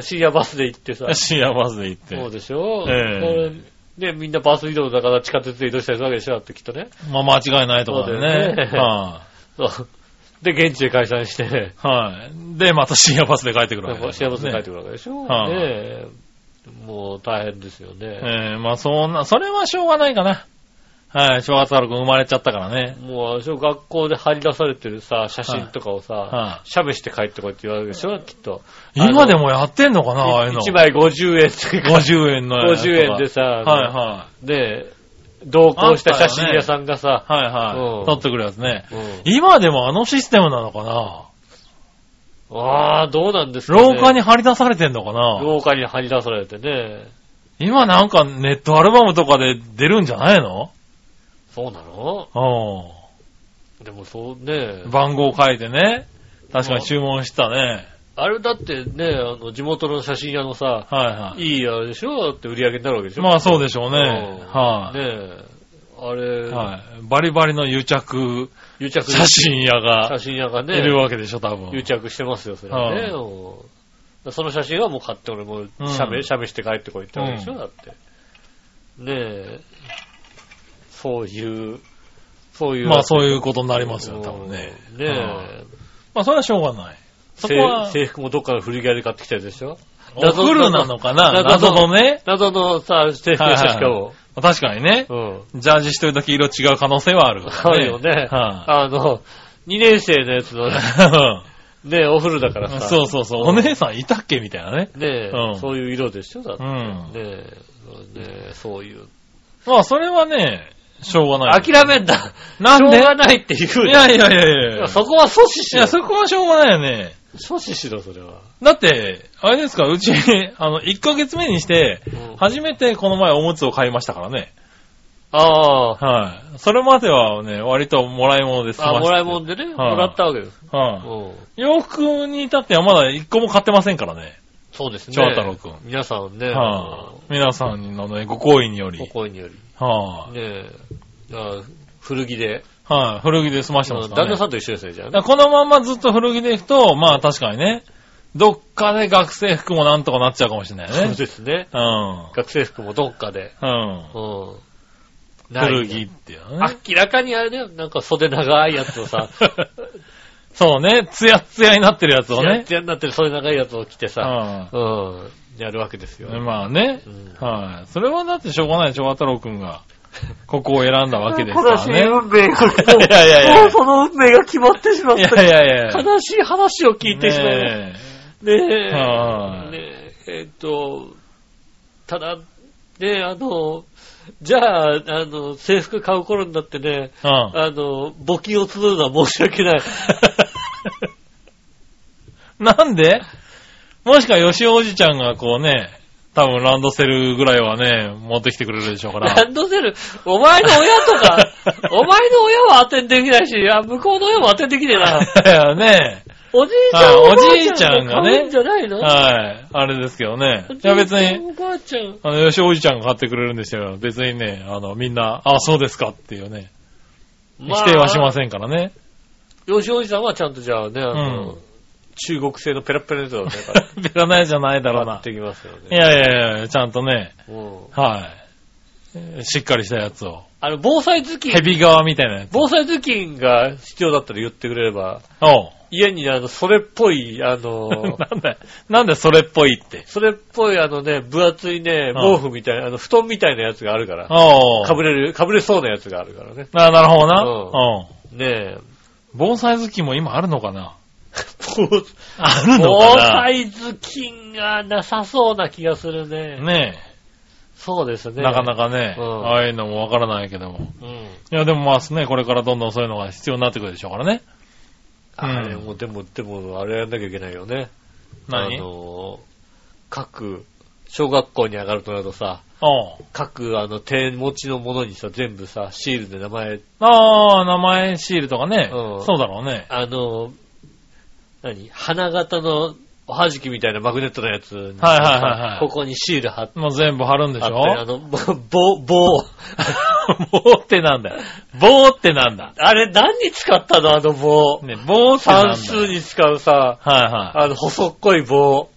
S2: 深夜バスで行ってさ。
S3: 深夜バスで行って。
S2: そうでしょ。
S3: ええ
S2: これで、みんなバス移動だから地下鉄で移動したりするわけでしょだってきっとね。
S3: まあ間違いないとこだよ
S2: そうだよ
S3: ね。
S2: ね
S3: は
S2: そう。で、現地で解散して、
S3: い。はい。で、また深夜バスで帰ってくるわけだよ
S2: 幸せに帰ってくるわけでしょ。
S3: はい
S2: ねえもう大変ですよね。
S3: ええまあそんな、それはしょうがないかな。はい、正月太郎くん生まれちゃったからね。
S2: もう、あれでしょ学校で張り出されてるさ、写真とかをさ、
S3: は
S2: 写メして帰ってこいって言われるでしょ？きっと。
S3: 今でもやってんのかな、ああいうの。
S2: 1枚50円って
S3: 50円のやつとか。
S2: 50円でさ、
S3: はいは
S2: で、同行した写真屋さんがさ、
S3: い。はいは
S2: うん
S3: い。撮ってくるやつね。
S2: うん
S3: 今でもあのシステムなのかな？
S2: ああ、どうなんですか、ね、
S3: 廊下に張り出されてんのかな？
S2: 廊下に張り出されてね。
S3: 今なんかネットアルバムとかで出るんじゃないの？
S2: そうなの？
S3: う
S2: でもそうね
S3: ん。。番号書いてね。確かに注文したね。
S2: あれだってね、あの、地元の写真屋のさ、
S3: はいはい。
S2: いいあれでしょ？だって売り上げになるわけでしょ？
S3: まあそうでしょうね。
S2: うん
S3: はい、
S2: ねえ。あれ、
S3: はい。バリバリの癒着
S2: 癒着
S3: 写真屋が
S2: 写真屋が
S3: い
S2: ね、
S3: るわけでしょ、多分。
S2: 癒着してますよ、それはね。うんその写真はもう買って俺もう
S3: うん
S2: 写メ、写メして帰ってこいってわけでしょ、
S3: うん
S2: だって。ねえ。そういう、そういう。
S3: まあそういうことになりますよ、多分ね。
S2: ね
S3: はい
S2: え。
S3: まあそれはしょうがない。そこ
S2: 制
S3: は、
S2: 制服もどっかの古着屋で買ってきたやつでしょ？
S3: おフルなのかな？謎のね？
S2: 謎のさ、制服でしょしかも。
S3: 確かにね。
S2: うん。
S3: ジャージしてるとき色違う可能性はあるからね。
S2: あるよね。
S3: は
S2: あの、2年生のやつの、
S3: い
S2: ね、お風呂だからさ。
S3: そうそうそう。お姉さんいたっけみたいなね。
S2: ねそういう色でしょ？だって。
S3: うん。
S2: ねそういう。
S3: まあそれはね、しょうがない。
S2: 諦めんだ
S3: なんで？
S2: しょうがないって言う
S3: い
S2: な
S3: やいやいやいや
S2: そこは阻止しろ。
S3: いや、そこはしょうがないよね。
S2: 阻止しろ、それは。
S3: だって、あれですか、うち、あの、1ヶ月目にして、
S2: うん
S3: 初めてこの前おむつを買いましたからね。
S2: ああ。
S3: はい。それまではね、割ともらい物で済ま
S2: あ、もらいもんでね、
S3: はい
S2: もらったわけです。
S3: はい。
S2: うん。
S3: 洋服に至ってはまだ1個も買ってませんからね。
S2: そうですね。
S3: 長太郎くん
S2: 皆さんね、
S3: はい。皆さんのね、ご好意により。
S2: お声により。
S3: はい。
S2: ねえ、あ古着で。
S3: はい。古着で済ましてますからね。
S2: 旦那さんと一緒ですね、じゃあね。
S3: だからこのまんまずっと古着でいくと、まあ確かにね、どっかで学生服もなんとかなっちゃうかもしれない
S2: そう
S3: ね。
S2: ですね。
S3: うん。
S2: 学生服もどっかで。
S3: うん。
S2: うん。ない
S3: 古着っていうのね。
S2: 明らかにあれだよ、なんか袖長いやつをさ、
S3: そうね、ツヤッツヤになってるやつをね。
S2: ツヤになってる袖長いやつを着てさ、
S3: う
S2: うん、やるわけですよ。
S3: ん。まあね
S2: う。ん
S3: はい。それはだってしょうがない、長太郎くんが、ここを選んだわけですから
S2: 悲しい
S3: ね。
S2: 運命が、
S3: いやいやいや
S2: もうその運命が決まってしまっ
S3: いや
S2: た。
S3: いやいや。
S2: 悲しい話を聞いてしまう。ね
S3: ね
S2: え。
S3: はい
S2: ねえ、えっと、ただ、ねえ、あの、じゃあ、あの、制服買う頃になってね、
S3: え。うん。
S2: あの、募金を募るのは申し訳ない。
S3: なんで？もしか吉おじちゃんがこうね、多分ランドセルぐらいはね、持ってきてくれるでしょうから。
S2: ランドセル、お前の親とか、お前の親は当てんできないし、あ向こうの親も当てんできねえな。
S3: いやね。
S2: おじいちゃん、
S3: はい
S2: おばあ
S3: おじいちゃんがね
S2: じゃないの？
S3: はい。あれですけどね。いや別に、
S2: おばあちゃん。
S3: あの、吉おじちゃんが買ってくれるんですよ。別にね、あの、みんな、あ、そうですかっていうね、否定はしませんからね。
S2: ん。吉おじさんはちゃんとじゃあね、あの、
S3: うん
S2: 中国製のペラペラのやつをね、買っ
S3: ベラないじゃないだろうな。
S2: てきますよ
S3: い
S2: ね。
S3: やいやいや、ちゃんとね、
S2: うん。
S3: はい。しっかりしたやつを。
S2: あの、防災頭巾、
S3: ヘビ側みたいなやつ。
S2: 防災頭巾が必要だったら言ってくれれば、
S3: おう。
S2: 家にあの、それっぽい、あの、
S3: なんだよ、なんでそれっぽいって？
S2: それっぽいあのね、分厚いね、
S3: ん
S2: 毛布みたいな、あの、布団みたいなやつがあるから。かぶれる、かぶれそうなやつがあるからね。
S3: あなるほどな。
S2: う
S3: うん。
S2: ねえ。
S3: 防災頭巾も今あるのかな？
S2: 防
S3: あるの
S2: 防
S3: かな？
S2: 災頭巾がなさそうな気がするね。
S3: ねえ。
S2: そうですね。
S3: なかなかね、
S2: うん
S3: ああいうのもわからないけども。
S2: うん。
S3: いや、でもまあね、これからどんどんそういうのが必要になってくるでしょうからね。うん
S2: あれも、でも、でも、あれやんなきゃいけないよね。
S3: 何？
S2: あの、各、小学校に上がるとなるとさ、各、あの、手持ちのものにさ、全部さ、シールで名前、
S3: ああ、名前シールとかね。
S2: うん
S3: そうだろうね。
S2: あの、何？花形のおはじきみたいなマグネットのやつに
S3: はいはいはいはい
S2: ここにシール貼って
S3: もう全部貼るんでし
S2: あって、
S3: ょ
S2: あの、棒、棒。
S3: 棒 ってなんだよ。棒ってなんだ。
S2: あれ何に使ったのあの棒。
S3: ね、棒ってなんだよ。
S2: 算数に使うさ、
S3: はいは
S2: あの、細っこい棒。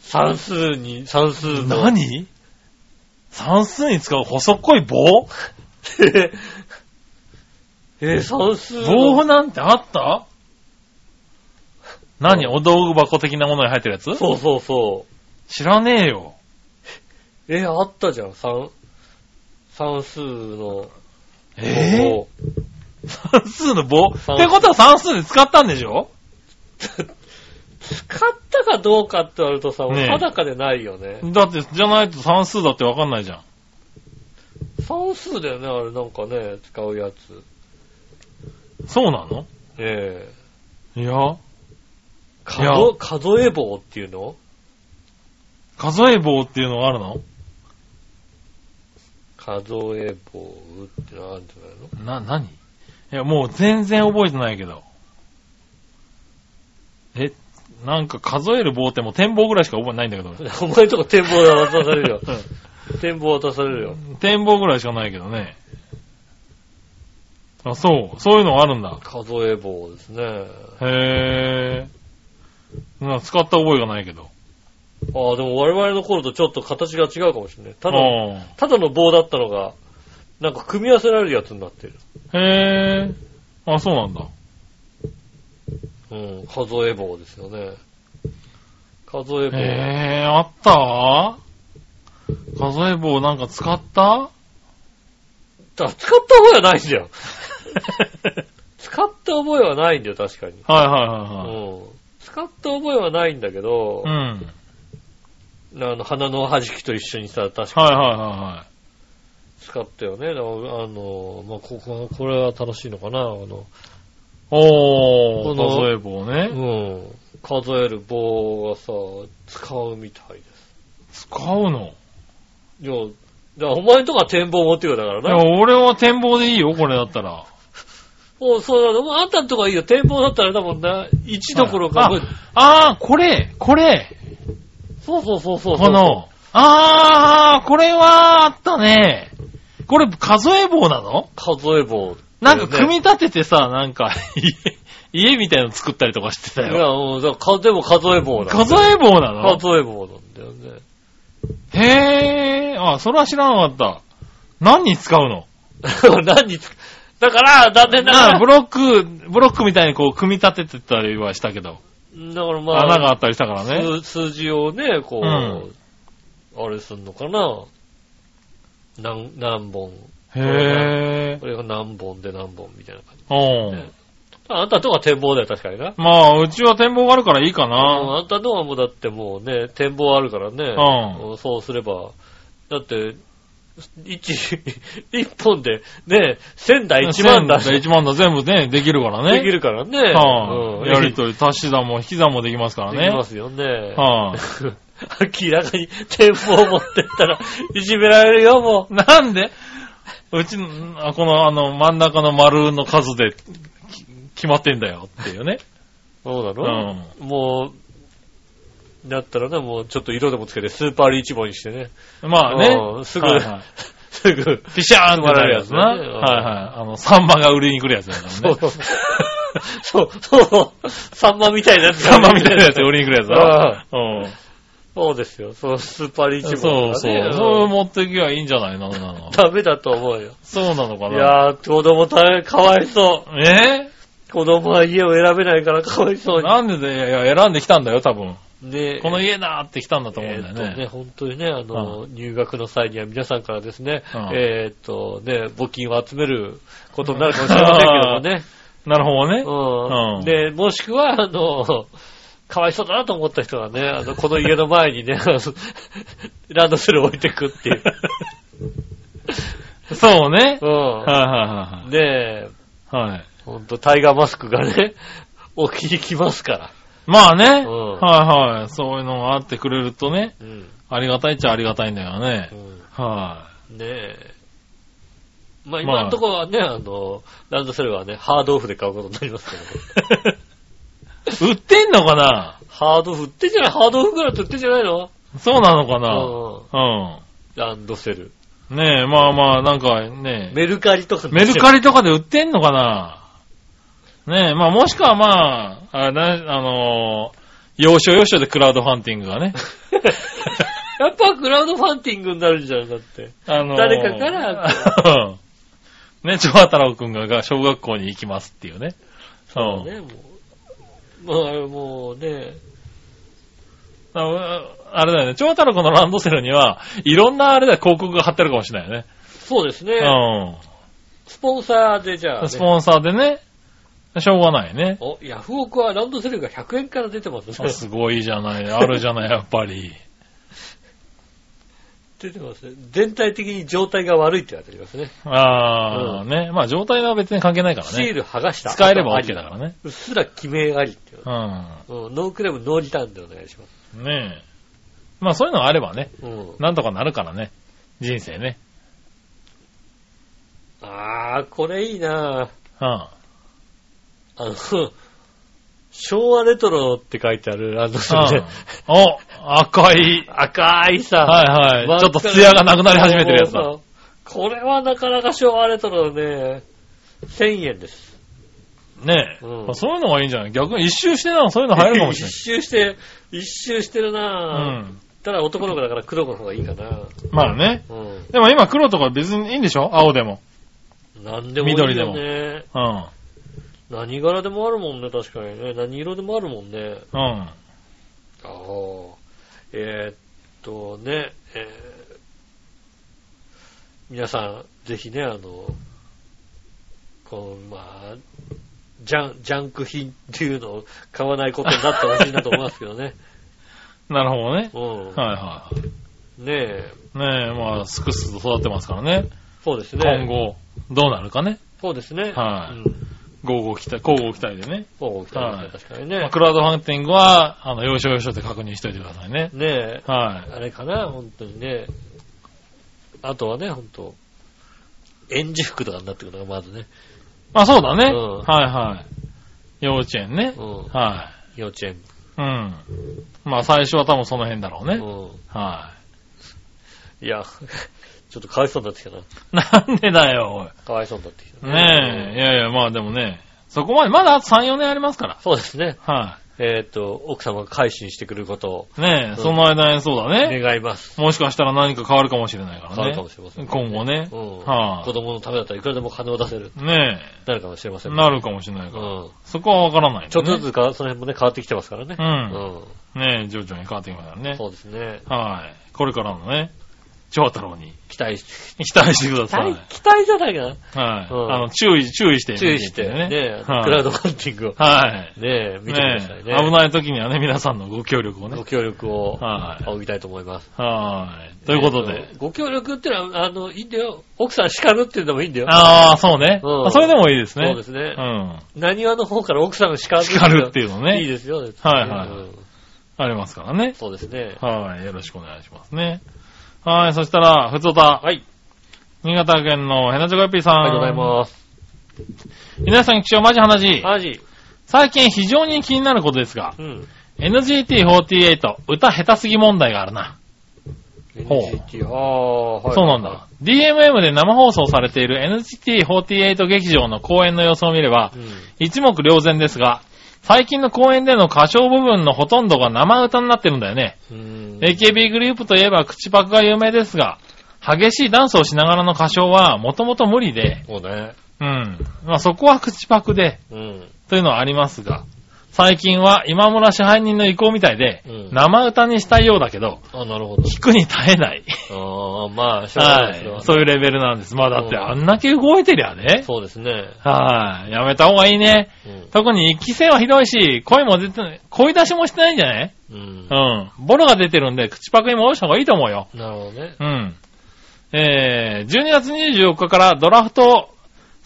S2: 算数に、算数
S3: い。
S2: の。
S3: 何？算数に使う細っこい棒
S2: えー、算数の。
S3: 棒なんてあった？何？お道具箱的なものに入ってるやつ？
S2: そうそうそう。
S3: 知らねえよ。
S2: えー、あったじゃん、算、算数の。
S3: え？
S2: 棒
S3: ぇ算数の棒？
S2: 算
S3: ってことは算数で使ったんでしょ？
S2: 使ったかどうかって言われるとさ、
S3: ねえ
S2: 定かでないよね。
S3: だって、じゃないと算数だってわかんないじゃん。
S2: 算数だよね、あれなんかね、使うやつ。
S3: そうなの？
S2: ええ
S3: いや、
S2: 数数え棒っていうの？
S3: 数え棒っていうのがあるの？
S2: 数え棒ってのあるんじゃないの？
S3: な、何？いや、もう全然覚えてないけど。え、なんか数える棒ってもう点棒ぐらいしか覚えてないんだけど。
S2: お前んとこ展望渡されるよ。展望渡されるよ。
S3: 点棒ぐらいしかないけどね。あ、そう。そういうのがあるんだ。
S2: 数え棒ですね。
S3: へー。なんか使った覚えがないけど。
S2: ああ、でも我々の頃とちょっと形が違うかもしれない。ただ、
S3: あ
S2: ただの棒だったのが、なんか組み合わせられるやつになってる。
S3: ーへー。あ、そうなんだ。
S2: うん、数え棒ですよね。数え棒。
S3: へー、あった？数え棒なんか使った？
S2: だ使った覚えはないんだよ。使った覚えはないんだよ、確かに。
S3: はいはいはいはい。
S2: うん。使った覚えはないんだけど、
S3: うん。
S2: あの、鼻の弾きと一緒にさ、確かに
S3: はいはいは
S2: 使ったよね。だからあの、まあ、ここ、これは楽しいのかな、あの、
S3: いはい。おー、
S2: この
S3: 数え棒ね。
S2: うん。数える棒がさ、使うみたいです。
S3: 使うの？
S2: いや、だからお前んとこは展望持ってくるだから
S3: いや、
S2: な。
S3: 俺は展望でいいよ、これだったら。
S2: おそうだ、あんたんとこはいいよ。展望だったらだもんな。1どころか、
S3: ああー、これ、これ、
S2: そうそうそうそう。
S3: この、あー、これはあったね。これ数え棒なの？
S2: 数え棒。
S3: なんか組み
S2: み
S3: 立ててさ、なんか家、家みたいの作ったりとかしてた
S2: いや、
S3: よ。
S2: もう、だからでも数え棒だ。
S3: 数え棒なの？
S2: 数え棒なんだよね。
S3: へー、あ、それは知らなかった。何に使うの？
S2: 何につだから、残念ながら、
S3: なブロック、ブロックみたいにこう組み立ててたりはしたけど、
S2: だからまあ、
S3: 穴があったりしたからね。
S2: 数数字をね、こう、
S3: うん
S2: あれすんのかな何、何本。
S3: へ
S2: これが何本で何本みたいな感じ。
S3: ー。うん。
S2: ねあんたのとこは展望だよ、確かにな。
S3: まあ、うちは展望があるからいいか
S2: うん
S3: な。
S2: あんたのとこはもうだってもうね、展望あるからね。
S3: う
S2: そうすれば、だって、一、一本で、ね、千台一万だし、
S3: 1万だ全部ね、できるからね。
S2: できるからね。
S3: はい、
S2: うん
S3: やりとり、足し算も引き算もできますからね。
S2: できますよね。
S3: はい、
S2: 明らかに展望持ってったら、いじめられるよ、もう。
S3: なんで？うちの、あこの、あの、真ん中の丸の数でき決まってんだよっていうね。
S2: そうなの、もう、だったらね、もうちょっと色でもつけてスーパーリーチ棒にしてね。
S3: まあね
S2: う。んすぐ
S3: はいはい
S2: すぐ。
S3: ピシャーンってなるやつな。はいはい。あの、サンマが売りに来るやつだからね。
S2: そうそう そう、そう、サンマみたいなやつ
S3: サンマみたいなやつ売りに来るやつだ。うん。
S2: そうですよ。そのスーパーリーチ
S3: そうそう。
S2: ボールがね
S3: そう持ってきゃいいんじゃないのなの。
S2: ダメだと思うよ。
S3: そうなのか
S2: い
S3: な。
S2: やー、子供大変かわいそう。
S3: え？
S2: 子供は家を選べないからかわいそうに。
S3: なんでで、いや、選んできたんだよ、多分。
S2: ね
S3: この家だって来たんだと思うんだよ
S2: えーね、
S3: ね。
S2: 本当にね、あの、入学の際には皆さんからですね、
S3: うん
S2: えーっとね、募金を集めることになるかもしれませんけどもね。
S3: なるほどね。
S2: うん。
S3: うん
S2: で、もしくは、あの、かわいそうだなと思った人はね、あの、この家の前にね、ランドセル置いてくっていう。
S3: そうね。
S2: う
S3: はいは
S2: ん。で、
S3: いはいはい。はい。
S2: ほんと、タイガーマスクがね、置きに来ますから。
S3: まあね。
S2: うん
S3: はいはい。そういうのがあってくれるとね、
S2: うん。
S3: ありがたいっちゃありがたいんだよね
S2: う。ん
S3: は
S2: ねえ。まあ
S3: まあ
S2: 今のところはね、あの、ランドセルはね、ハードオフで買うことになりますけど、
S3: い。売ってんのかな？
S2: ハードオフ売ってんじゃない？ハードオフぐらいって売ってんじゃないの？
S3: そうなのかな？
S2: うん。
S3: う
S2: ランドセル。
S3: ん。ねえ、まあまあ、なんかね、
S2: メルカリとか
S3: メルカリとかで売ってんのかな？ねえ、まあもしくはまあ、あれだあのー要所要所でクラウドファンティングがね。
S2: やっぱクラウドファンティングになるんじゃん、だって。
S3: あのー
S2: 誰かから、
S3: う んね、ちょわたろうくんが小学校に行きますっていうね。
S2: そうね、もう。まあ、もうね、
S3: ああれだよね、ちょわたろうくんのランドセルには、いろんなあれだよ、広告が貼ってあるかもしれないよね。
S2: そうですね。
S3: う
S2: スポンサーでじゃあ、
S3: ん。
S2: ね、
S3: スポンサーでね、しょうがないね。
S2: お、ヤフオクはランドセルが100円から出てますね。
S3: すごいじゃない、あるじゃない、やっぱり。
S2: 出てますね。全体的に状態が悪いって言われてますね。
S3: ああ、
S2: うん
S3: ね。まあ状態は別に関係ないから
S2: シー
S3: ね。
S2: ル剥がした。
S3: 使えれば OK だからね。
S2: うっすら記名ありっていう
S3: う。
S2: うん。ノークレームノーリターンでお願いします。
S3: ん。ねえ。まあそういうのがあればね、
S2: うん。
S3: なんとかなるからね。人生ね。
S2: あー、これいいな
S3: うん。
S2: あの、昭和レトロって書いてあるランドセルで、
S3: お、赤い。
S2: 赤いさ、
S3: はいはい。ちょっと艶がなくなり始めてるやつだ。
S2: これはなかなか昭和レトロでね、1000円です。
S3: ねえ、
S2: うん
S3: まあそういうのがいいんじゃない？逆に一周してな、そういうの入るかもしれ
S2: 一周して、一周してる
S3: ない。う
S2: なぁ。
S3: ん。
S2: ただ男の子だから黒の方がいいかな
S3: まあね。
S2: うん。
S3: でも今黒とか別にいいんでしょ？青でも。
S2: なんでもいいよね。
S3: 緑でうん。
S2: 何柄でもあるもんね、確かにね。何色でもあるもんね。
S3: うん。
S2: ああ。えー、っとね、えー皆さん、ぜひね、あの、この、まあ、ジャン、ジャンク品っていうのを買わないことになってほしいなと思いますけどね。
S3: なるほどね。
S2: うん。
S3: はいは
S2: ねえ、
S3: い。ねえ、まあ、すくすくと育ってますからね。
S2: そうですね。
S3: 今後、どうなるかね。
S2: そうですね。
S3: はい
S2: うん。
S3: 合合期待、交互期待でね。
S2: そう、来た
S3: はい
S2: 確かに
S3: まあ
S2: ね。
S3: クラウドファンティングは、あの、要所要所で確認しといてくださいね。
S2: ねえ、
S3: はい。
S2: あれかな、本当にね。あとはね、本当園児服とかになってくるのがまずね。
S3: あ、そうだね。
S2: うん
S3: はいはい。幼稚園ね。
S2: うん。
S3: は
S2: 幼稚園。
S3: い。うん。まあ最初は多分その辺だろうね。
S2: う
S3: は
S2: ん。いや、ちょっとかわいそうになってきたな。
S3: い。なんでだよ、
S2: かわいそうになってきた
S3: おい。ねえ。いやいや、まあでもね、そこまで、まだあと3、4年ありますから。
S2: そうですね。
S3: は
S2: えっ、と、奥様が改心してくれることを
S3: い。ねえ、
S2: うん
S3: その間にそうだね。
S2: 願います。
S3: もしかしたら何か変わるかもしれないからね。
S2: 変わるかもしれません、
S3: 今後ね。
S2: うん。
S3: はい
S2: 子供のためだったらいくらでも金を出せる。
S3: ね
S2: なるかもしれませ
S3: え、
S2: ん、
S3: なるかもしれないから。
S2: うん。
S3: そこはわからない、ね。
S2: ちょっとずつか、その辺もね、変わってきてますからね。
S3: うん。ねえ、徐々に変わってきますからね。
S2: そうですね。
S3: はい。これからのね、長太郎に
S2: 期待し、
S3: 期待してください。
S2: 期待、じゃないかな。
S3: はい。
S2: うん
S3: あの、注意、注意して、
S2: 注意して、ね、
S3: はい
S2: クラウドファンティングを、
S3: はい。
S2: ね、見てくださいね。
S3: 危ない時にはね、皆さんのご協力をね
S2: ご。協力を
S3: はい。
S2: 仰ぎたいと思います。
S3: はい。ということで。
S2: えっと。ご協力ってのは、あの、いいんだよ。奥さん叱るっていうのもいいんだよ。
S3: ああ、そうね。
S2: うん
S3: あそれでもいいですね。
S2: そうですね
S3: う。ん。
S2: 何話の方から奥さんが叱る
S3: 叱るっていうのね。
S2: いいですよ。
S3: はいはい
S2: うん
S3: ありますからね。
S2: そうですね。
S3: はい。よろしくお願いしますね。はい。そしたら、ふつおた。
S2: はい。
S3: 新潟県のヘナチョコヨッピーさん。
S2: ありがとうございます。
S3: 皆さん、気象マジ話。
S2: マジ。
S3: 最近非常に気になることですが、
S2: うん。
S3: NGT48 歌下手すぎ問題があるな。ほう
S2: はい。
S3: そうなんだ。。DMM で生放送されている NGT48 劇場の公演の様子を見れば、
S2: うん。
S3: 一目瞭然ですが、最近の公演での歌唱部分のほとんどが生歌になってるんだよね。
S2: うん。
S3: AKB グループといえば口パクが有名ですが、激しいダンスをしながらの歌唱はもともと無理で、
S2: そうね。
S3: うん。まあそこは口パクで、
S2: うん。
S3: というのはありますが、最近は今村支配人の意向みたいで、
S2: うん
S3: 生歌にしたいようだけど、
S2: あ、なるほど。
S3: 聞くに耐えない。
S2: ああ、まあ、しょうがない
S3: は
S2: ですよ。
S3: い。そういうレベルなんです。まあだって
S2: うん
S3: あんだけ動いてりゃね。
S2: そうですね。
S3: はい。やめた方がいいね。
S2: うん。
S3: 特に一期生はひどいし、声も出てない、声出しもしてないんじゃない？
S2: うん
S3: う。ん。ボロが出てるんで、口パクに戻した方がいいと思うよ。
S2: なるほどね。
S3: うん。えー、12月24日からドラフト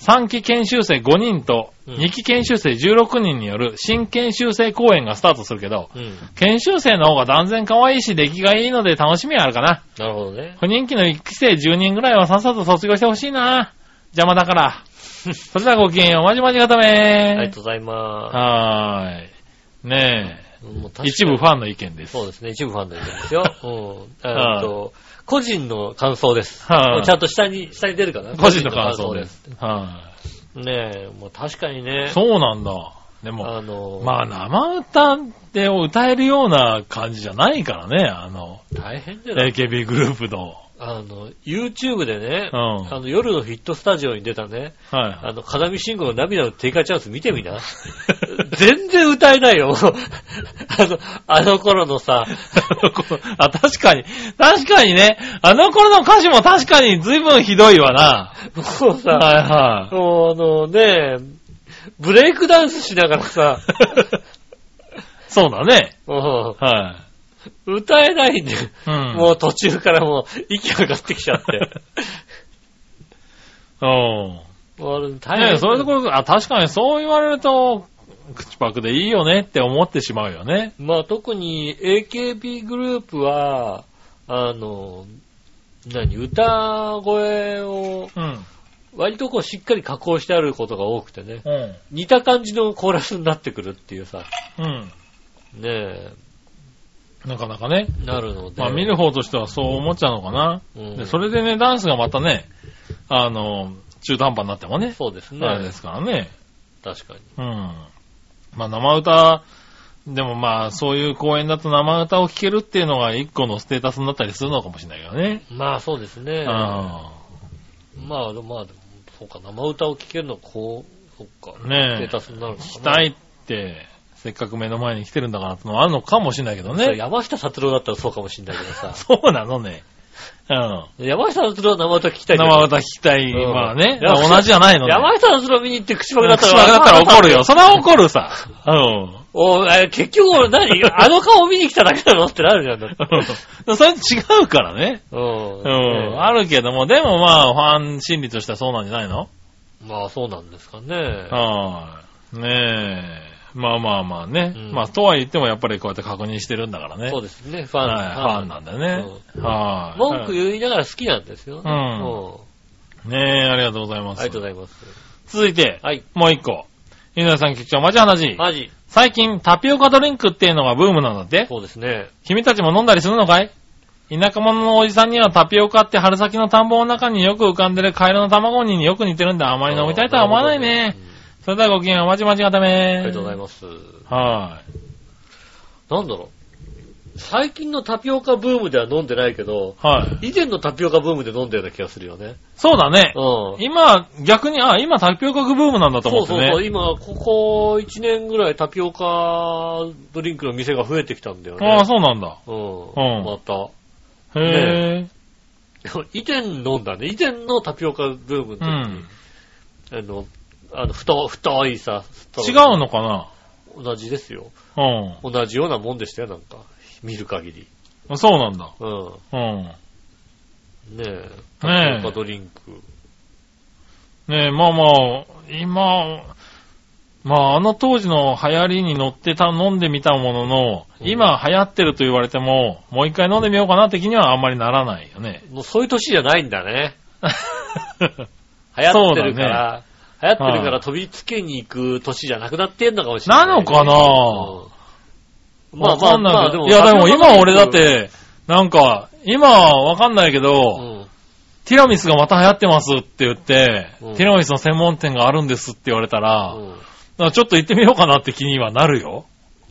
S3: 3期研修生5人と
S2: うん
S3: 2期研修生16人による新研修生公演がスタートするけど、
S2: うん。
S3: 研修生の方が断然可愛いし出来がいいので楽しみはあるかな。
S2: なるほどね。
S3: 不人気の1期生10人ぐらいはさっさと卒業してほしいな。邪魔だから。それではごきげんよう。まじまじがため
S2: ありがとうございま
S3: はーい。ね
S2: す。もう確か
S3: え。
S2: に
S3: 一部ファンの意見です。
S2: そうですね。一部ファンの意見ですよ。うん。えっと、個人の感想です。
S3: はい
S2: ちゃんと下に、下に出るかな？
S3: 個人の感想です。は
S2: ねえ、もう確かにね
S3: い。。そうなんだ。でも、
S2: あの、
S3: まあ生歌で歌えるような感じじゃないからね、あの、
S2: 大変じゃない
S3: ？AKB グループの。
S2: あの、YouTube でね、
S3: うん
S2: あの、夜のヒットスタジオに出たね、
S3: はい。
S2: あの、風見慎吾の涙の定価チャンス見てみな。全然歌えないよ。あの、あの頃のさ、
S3: あ、確かに。確かにね。あの頃の歌詞も確かに随分ひどいわな。
S2: もうさ、
S3: はいはい。
S2: もうあのね、ブレイクダンスしながらさ、
S3: そうだね。
S2: も
S3: は
S2: う歌えないんだよ。
S3: い。うん。
S2: もう途中からもう息上がってきちゃって。
S3: うん。
S2: 大変。
S3: ねそういうところ、あ、確かにそう言われると、口パクでいいよねって思ってしまうよね。
S2: まあ特に AKB グループは、あの、何、歌声を
S3: うん。
S2: 割とこうしっかり加工してあることが多くてね、
S3: うん。
S2: 似た感じのコーラスになってくるっていうさ、
S3: うん。
S2: ねえ、
S3: なかなかね。
S2: なるので。
S3: まあ見る方としてはそう思っちゃうのかな。
S2: うん
S3: でそれでね、ダンスがまたね、あの、中途半端になってもね、
S2: そうですね。
S3: あれですからね。
S2: 確かに。
S3: うん。まあ生歌、でもまあそういう公演だと生歌を聴けるっていうのが一個のステータスになったりするのかもしれないけどね。
S2: まあそうですね。
S3: うん。
S2: まあ、まあ、そうか、生歌を聴けるのはこう、そっか。
S3: ねえ
S2: ステータスになるのかな。
S3: 聞きたいって、せっかく目の前に来てるんだからってのはあるのかもしれないけどね。
S2: 山下達郎だったらそうかもしんないけどさ。
S3: そうなのね。うん。
S2: 山下達郎は生歌聴きたい
S3: 生歌聞きたい。
S2: うん
S3: まあね。
S2: 山下
S3: 同じじゃないのね。
S2: 山下達郎見に行って口パクだった
S3: 口
S2: ら。
S3: パクだったら怒るよ。それは怒るさ。うん。
S2: おえ結局俺何？あの顔見に来ただけなのってなるじゃん。だって
S3: それ違うからね。
S2: うん。
S3: うん。
S2: ね
S3: あるけども、でもまあ、ファン心理としてはそうなんじゃないの？
S2: まあそうなんですかね。
S3: はい。ねえ。まあまあまあね。
S2: うん
S3: まあ、とは言ってもやっぱりこうやって確認してるんだからね。
S2: そうですね。ファン。
S3: はい。ファンなんだよね。はい。
S2: 文句言いながら好きなんですよ。
S3: うん
S2: うん
S3: ねえ、ありがとうございます。
S2: ありがとうございます。
S3: 続いて、
S2: はい。
S3: もう一個。井上さん局長、マジ話。
S2: マジ。
S3: 最近、タピオカドリンクっていうのがブームなんだって
S2: そうですね。
S3: 君たちも飲んだりするのかい？田舎者のおじさんにはタピオカって春先の田んぼの中によく浮かんでるカエルの卵によく似てるんであまり飲みたいとは思わないね。それではごきげんよう、まちまちがため。
S2: ありがとうございます。
S3: は
S2: なんだろう。最近のタピオカブームでは飲んでないけど、
S3: い。はい。
S2: 以前のタピオカブームで飲んだような気がするよね。
S3: そうだね。
S2: うん。
S3: 今、逆に、あ、今タピオカブームなんだと思ってね。
S2: そうそうそう。今、ここ1年ぐらいタピオカドリンクの店が増えてきたんだよね。
S3: ああ、そうなんだ。
S2: うん。
S3: うん
S2: また。
S3: へえ。
S2: 以前飲んだね。以前のタピオカブームの時に、
S3: うん。
S2: あの、あの、太、太いさ、
S3: 違うのかな？
S2: 同じですよ。
S3: う
S2: 同じようなもんでしたよ、なんか。見る限り。
S3: ん。そうなんだ。
S2: うん。
S3: うん。
S2: ねえ。タ
S3: ねえ
S2: ピオカドリンク。
S3: ねえ、まあまあ、今、まああの当時の流行りに乗ってた、飲んでみたものの、
S2: うん
S3: 今流行ってると言われても、もう一回飲んでみようかな的にはあんまりならないよね。
S2: もうそういう年じゃないんだね。流行ってるから、流行ってるから飛びつけに行く年じゃなくなってんのかもしれない、
S3: なのかな？
S2: うんまあ
S3: わかんないけど。
S2: まあ
S3: いやでも今俺だっ、て、なんか、今、わかんないけど、
S2: うん。
S3: ティラミスがまた流行ってますって言って、
S2: うん
S3: ティラミスの専門店があるんですって言われたら、ちょっと行ってみようかなって気にはなるよ。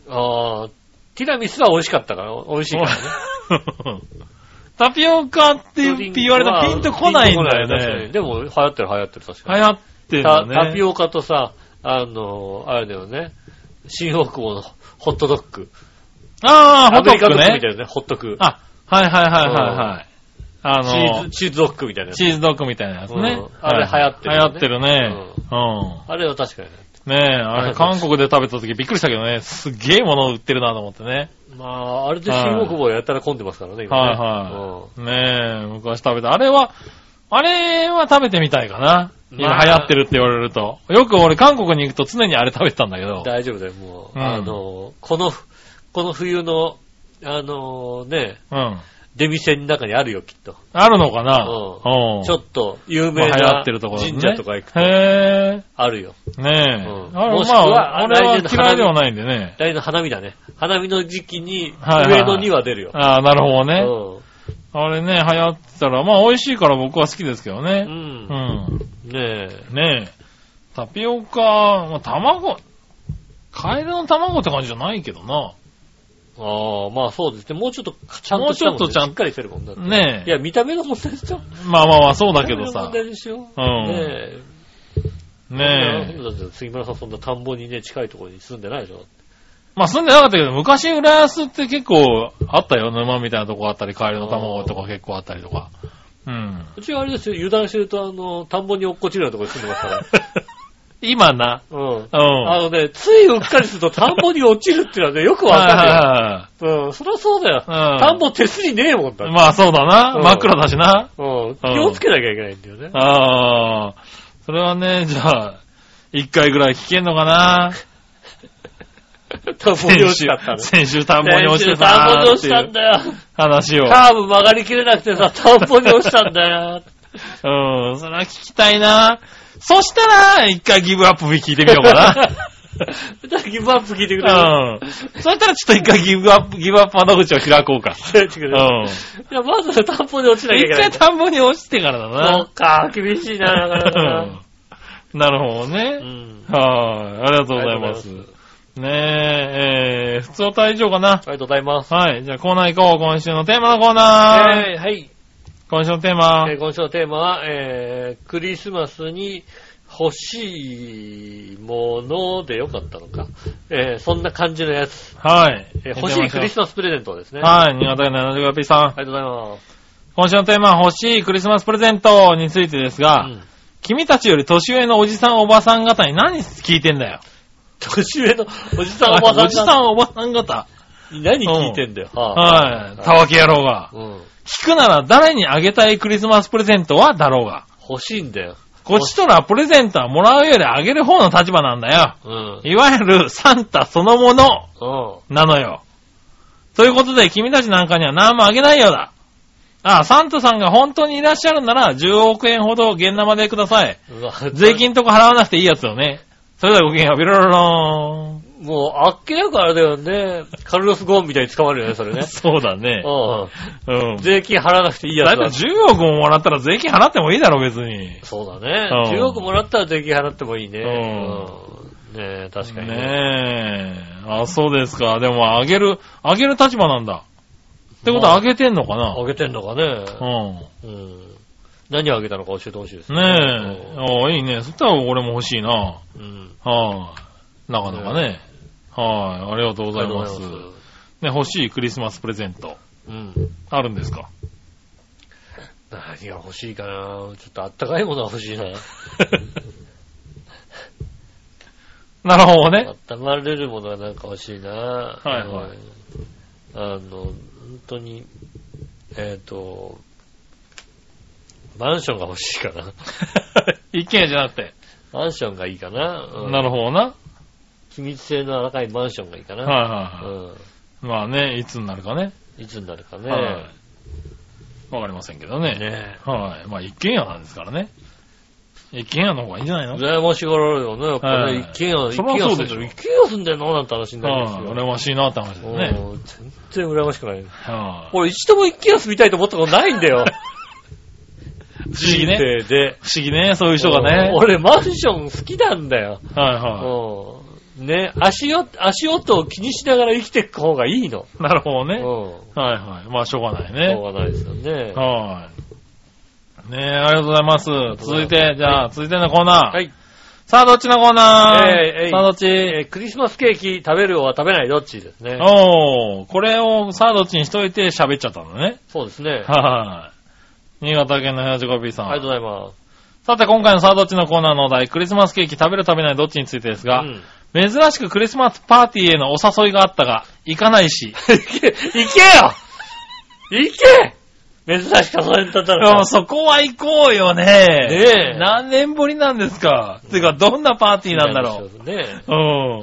S2: ああ、ティラミスは美味しかったから、美味しいからね。
S3: タピオカって言われたらピンとこないんだよね。
S2: でも、流行ってる流行ってる、確かに。
S3: 流行ってんだね。
S2: タタピオカとさ、あの、あれだよね。新大久保のホットドッグ。
S3: ああ、ホ
S2: アメリカ
S3: ットクね
S2: ドッグみたい。なね、ホットク。
S3: あ、はいはいはいはいはい。あ
S2: チー
S3: の
S2: ズ、、チーズドッグみたいなやつ。
S3: チーズドッグみたいなやつね
S2: うん。あれ流行ってるよね
S3: 流行ってるね。うん。
S2: あれは確かにね。
S3: ねえ、あれ、韓国で食べた時びっくりしたけどね、すっげえもの売ってるなと思ってね。
S2: まあ、あれで新大久保やったら混んでますからね、今ね。
S3: はいはい。ねえ、昔食べた。あれは、あれは食べてみたいかな。今
S2: まあ
S3: 流行ってるって言われると。よく俺韓国に行くと常にあれ食べてたんだけど
S2: うん。。大丈夫だよ、もう。
S3: うん
S2: あの、この、この冬の、あのね、
S3: うん。
S2: 出店の中にあるよ、きっと。
S3: あるのかな？
S2: うん
S3: うん。
S2: ちょっと有
S3: まあ
S2: 名な
S3: 流行ってるところね
S2: 神社とか行くと、
S3: へ
S2: あるよ。
S3: え。ねえ。
S2: うん
S3: あれ
S2: もしくは
S3: まあ、俺は
S2: 来年の花見
S3: 嫌いではないんでね。
S2: 来年の花見だね。花見の時期に、
S3: はいはいはい
S2: 上野には出るよ。
S3: ああ、なるほどね。
S2: う
S3: あれね、流行ってたら、まあ美味しいから僕は好きですけど
S2: ん。う。
S3: ね。うんん。
S2: ねえ。
S3: ねえ。タピオカ、まあ、卵、カエルの卵って感じじゃないけどな。
S2: ああ、まあそうですね。もうちょっとちゃんとしたもんね
S3: もうちょっとちゃん
S2: しっかりしてるもんだって。
S3: ねえ
S2: いや、見た目の問題でしょ。
S3: まあまあまあ、そうだけどさ
S2: 見た目の問。題でしょ。
S3: うん
S2: ねえ。
S3: ねえ。
S2: だって杉村さんそんな田んぼにね、近いところに住んでないでしょ。
S3: まあ住んでなかったけど、昔浦安って結構あったよ。沼みたいなとこあったり、カエルの卵とか結構あったりとか。うん。
S2: うちはあれですよ、油断してると、あの、田んぼに落っこちるようなところに住んでますから。
S3: 今な。
S2: うん。
S3: うん。
S2: あのね、ついうっかりすると田んぼに落ちるっていうのはね、よくわかるよ。うん、そりゃそうだよ。
S3: はい
S2: 田んぼ手すりねえもんだ。
S3: まあそうだな。
S2: うん
S3: 真っ暗だしな。
S2: うん。気をつけなきゃいけないんだよね。
S3: ああ。それはね、じゃあ、一回ぐらい聞けんのかな。
S2: 田んぼに落ちちゃったの。
S3: 先週田んぼに落ちて
S2: 先週田んぼに落ちたんだよ。
S3: 話を。
S2: カーブ曲がりきれなくてさ、田んぼに落ちたんだよ。
S3: うん、それは聞きたいな。そしたら、一回ギブアップ聞いてみようかな。
S2: ギブアップ聞いてくれる？
S3: うん。そしたらちょっと一回ギブアップ、ギブアップ窓口を開こうか。
S2: 聞いてくれる。
S3: うん。
S2: いや、まず田んぼに落ちなきゃい
S3: 一
S2: けない
S3: 回。田んぼに落ちてからだ
S2: そ
S3: な
S2: う。か、厳しいな、なかなかな。
S3: るほど
S2: う
S3: ね。
S2: ん。
S3: はい。ありがとうございます。ねえ、えー、普通お以上かな。
S2: ありがとうございます。
S3: はい。じゃあコーナー行こう。今週のテーマのコーナー。
S2: えーはい。
S3: 今週のテーマ。
S2: えー今週のテーマは、えー、クリスマスに欲しいものでよかったのか。えー、そんな感じのやつ。
S3: はい。
S2: えー欲しいクリス
S3: マ
S2: マスプレゼントですね。
S3: はい。新潟県 75P さん。
S2: ありがとうございます。
S3: 今週のテーマは欲しいクリスマスプレゼントについてですが、
S2: うん
S3: 君たちより年上のおじさんおばさん方に何聞いてんだよ。
S2: 年上のおじさんおばさんが
S3: おじさんおばさん方。
S2: に何聞いてんだよ。
S3: はい。たわけ野郎が。
S2: うん。
S3: 聞くなら誰にあげたいクリスマスプレゼントはだろうが。
S2: 欲しいんだよ。
S3: こっちとらプレゼントはもらうよりあげる方の立場なんだよ。
S2: うん。
S3: いわゆるサンタそのもの
S2: うん。
S3: なのよ。ということで君たちなんかには何もあげないようだ。ああ、サンタさんが本当にいらっしゃるなら10億円ほど現生でください。税金とか払わなくていいやつよね。それではごきげんよう、ビロロロ
S2: もう、あっけなくあれだよね。カルロス・ゴーンみたいに捕まるよね、それ
S3: ーン。
S2: ね。
S3: そうだね。
S2: う。
S3: うんん。
S2: 税金払わなくていいや
S3: だいたい
S2: つだ。
S3: 10億ももらったら税金払ってもいいだろ、別に。
S2: そうだね。
S3: うん
S2: 10億もらったら税金払ってもいいね。
S3: うん
S2: うんねえ、確かにね。
S3: ねえ。あ、そうですか。でも、あげる、あげる立場なんだ。ってことは、あげてんのかな
S2: あげてんのかね。
S3: うん。
S2: うん。何あげたのか教えてほしいです
S3: ねえ。ああ、いいね。そしたら俺も欲しいな。
S2: うん。
S3: はい、なかなかね。はい、ありがとうございます。ね、欲しいクリスマスプレゼント。
S2: うん。
S3: あるんですか？
S2: 何が欲しいかなちょっとあったかいものが欲しいな。
S3: なるほどね。
S2: 温まれるものがなんか欲しいな。はい
S3: はい
S2: あの、本当に、えっ、と、マンションが欲しいかな。
S3: 一軒家じゃなくて。
S2: マンションがいいかな。うん
S3: なるほどな。
S2: 機密性の高いマンションがいいかな。
S3: はいはいはい。まあね、いつになるかね。
S2: うん。いつになるかね。
S3: はい。わかりませんけどね。
S2: ね
S3: はい。まあ一軒家なんですからね。一軒家の方がいいんじゃないの？
S2: 羨ましがられるよね。やっぱ
S3: はい
S2: ね、一軒家、一軒家住んでる。一軒家住んでんの？なんて話になるんです
S3: うん、
S2: よ。
S3: 羨ましいなって話だよね。
S2: うん全然羨ましくない。
S3: は
S2: 俺一度も一軒家住みたいと思ったことないんだよ。
S3: 不思議ね。
S2: 人生で。
S3: 不思議ね、そういう人がね。
S2: 俺マンション好きなんだよ。
S3: はいは
S2: うん。ね、足音、足音を気にしながら生きていく方がいいの。
S3: い。なるほどね。
S2: うん。
S3: はいはい。まあ、しょうがない
S2: しょ
S3: ね。
S2: うがないですよね。
S3: はい。ねえ、ありがとうございます。続いて、じゃあ、続いてのコーナー。
S2: はい。
S3: さあ、どっちのコーナー？
S2: えいえい
S3: さあ、どっち？
S2: えークリスマスケーキ食べるは食べないどっちですね。
S3: おー、これをさあ、どっちにしといて喋っちゃったのね。
S2: そうですね。
S3: はい。新潟県のヘアジコピーさん。
S2: ありがとうございま
S3: さて、今回のさあ、どっちのコーナーのお題、クリスマスケーキ食べる食べないどっちについてです
S2: す。
S3: が、
S2: うん
S3: 珍しくクリスマスパーティーへのお誘いがあったが、行かないし。
S2: 行け、行けよ行け珍しく誘えんだったら
S3: う。そこは行こうよね。
S2: ねえ
S3: 何年ぶりなんですか。てか、どんなパーティーなんだろ
S2: う。ね
S3: う。うん。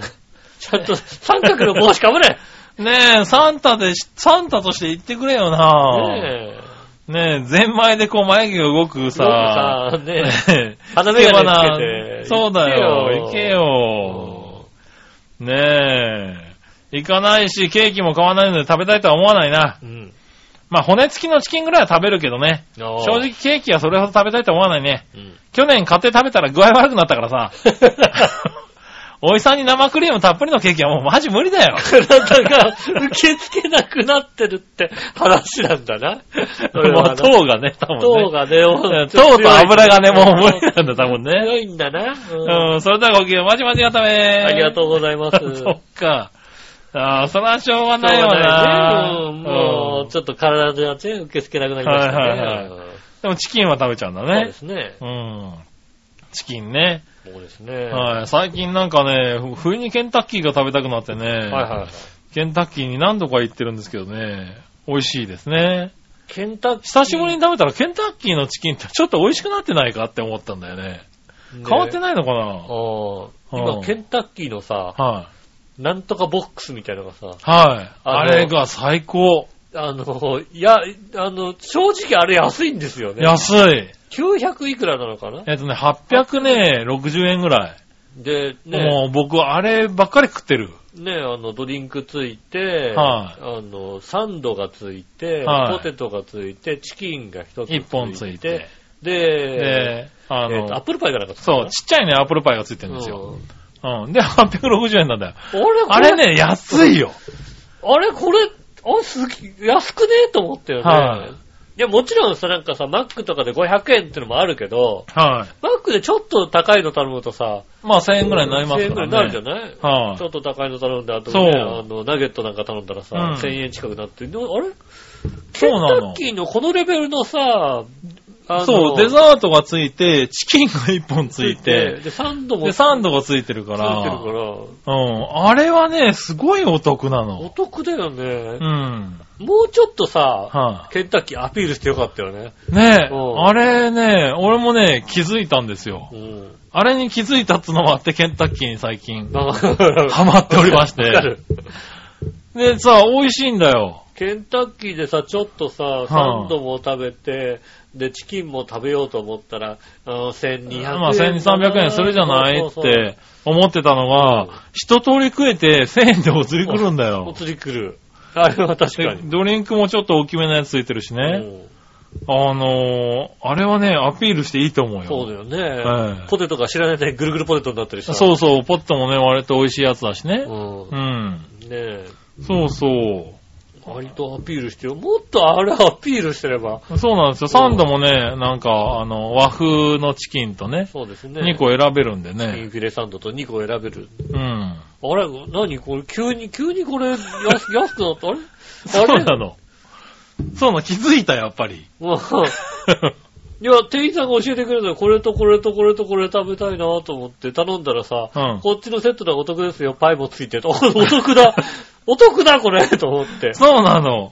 S2: ちゃんと三角の帽子かぶれ
S3: ねえ、サンタでし、サンタとして言ってくれよな
S2: ねえ。
S3: ねえ、ゼンマイでこう眉毛が動くさ、
S2: さ、ね
S3: ねえ
S2: 鼻眼鏡つけて
S3: そうだよ、行けよ。ねえ、行かないし、ケーキも買わないので食べたいとは思わないな。
S2: うん。
S3: まあ、骨付きのチキンぐらいは食べるけどね。
S2: 正
S3: 正直ケーキはそれほど食べたいと思わないね。
S2: うん。
S3: 去年買って食べたら具合悪くなったからさ。おいさんに生クリームたっぷりのケーキはもうマジ無理だよ。
S2: 体が受け付けなくなってるって話なんだな。
S3: もう糖がね、多分ね。
S2: 糖がね、
S3: うん糖と油がね、もう無理なんだ、多分ね。
S2: 強いんだな。うん
S3: うん、それではごきげん、まじまじがため
S2: ありがとうございます。
S3: そっか。ああ、それはしょうがないよな。
S2: ねうんもう、ちょっと体ではね、受け付けなくなりましたね。
S3: はいはいはい
S2: うん
S3: でもチキンは食べちゃうんだ
S2: そうで
S3: ね。
S2: すね。
S3: うん。チキンね。
S2: そうですね。
S3: はい。最近なんかね、ふ冬にケンタッキーが食べたくなってね。
S2: はいはいはい。
S3: ケンタッキーに何度か行ってるんですけどね。美味しいですね。
S2: ケンタッキー。
S3: 久しぶりに食べたらケンタッキーのチキンってちょっと美味しくなってないかって思ったんだよね。
S2: ね
S3: 変わってないのかな、
S2: 今、ケンタッキーのさ、
S3: はい。
S2: なんとかボックスみたいなのがさ、
S3: はい。
S2: あ
S3: れが最高。
S2: あの、いや、あの、正直あれ安いんですよね。
S3: 安い。
S2: 900いくらなのかな？
S3: えっとね、800ね、60円ぐらい。
S2: で、ね、
S3: もう僕あればっかり食ってる。
S2: ね、あの、ドリンクついて、
S3: はい
S2: あの、サンドがついて、
S3: はい
S2: ポテトがついて、チキンが一つついて、
S3: 一本ついて。
S2: で、
S3: で、あ
S2: えーとアッ
S3: の、
S2: プルパイがなかった
S3: そう、
S2: か
S3: ちっちゃいね、アップルパイがついてるん
S2: な
S3: ですよ。
S2: うん
S3: うん。で、860円なんだよ。
S2: あれ
S3: あれね、安いよ。
S2: あれこれ、あ、すげ安くね？えと思ったよね。
S3: はい
S2: いや、もちろんさ、なんかさ、マックとかで500円ってのもあるけど、
S3: は
S2: マックでちょっと高いの頼むとさ、
S3: い。まあ1000円ぐらいになります
S2: 1000円ぐ
S3: かららね。
S2: いになるじゃない？
S3: はい。
S2: ちょっと高いの頼んで、あと
S3: そう。
S2: ね、あの、ナゲットなんか頼んだらさ、
S3: うん。
S2: 1000円近くなって、でもあれ？
S3: そうなの。
S2: ケンタッキーのこのレベルのさ、
S3: そう、デザートがついて、チキンが1本ついて、
S2: で、サンドも
S3: で、サンドがついてるか
S2: ついてるから
S3: ら、、うん。あれはね、すごいお得な
S2: お
S3: の。
S2: 得だよ
S3: う
S2: ね。
S3: ん。
S2: もうちょっとさ、
S3: は
S2: ケンタッキーアピールしてよかったよね。
S3: い。ねえ、
S2: うん
S3: あれね、俺もね、気づいたんですよ。
S2: うん。
S3: あれに気づいたっつのもあって、ケンタッキーに最近、ハマっておりまして。で、さ、美味しいんだよ。
S2: ケンタッキーでさ、ちょっとさ、サンドも食べて、で、チキンも食べようと思ったら、あの1200円。
S3: まあ、1200円するじゃないって思ってたの
S2: うん
S3: が、一通り食えて1000円でお釣り来るんだ
S2: お
S3: よ。
S2: 釣り来る。あれは確か
S3: で
S2: に。
S3: ドリンクもちょっと大きめのやつついてるしね。あのー、あれはね、アピールしていいと思うよ。
S2: そうだよね、
S3: はい
S2: ポテトが知らないでぐるぐるポテトになってるしさ。
S3: そうそう、ポットもね、割と美味しいやつだしね。
S2: うん。
S3: うん。
S2: ねえ。
S3: そうそう。
S2: 割とアピールしてよ。もっとあれアピールしてれば。
S3: そうなんですよ。サンドもね、なんか、あの、和風のチキンとね、
S2: そうですね。
S3: 2個選べるんで
S2: チキン
S3: ね。
S2: フィレサンドと2個選べる。
S3: うん。
S2: あれ何これ？急に、急にこれ安 安くなった？あれ？
S3: そう
S2: あれ
S3: なの。そうなの、気づいた、やっぱり。
S2: いや、店員さんが教えてくれたら、これとこれとこれとこれ食べたいなと思って頼んだらさ、
S3: うん
S2: こっちのセットでお得ですよ、パイもついてる。お お得だお得だこれと思って。
S3: そうなの。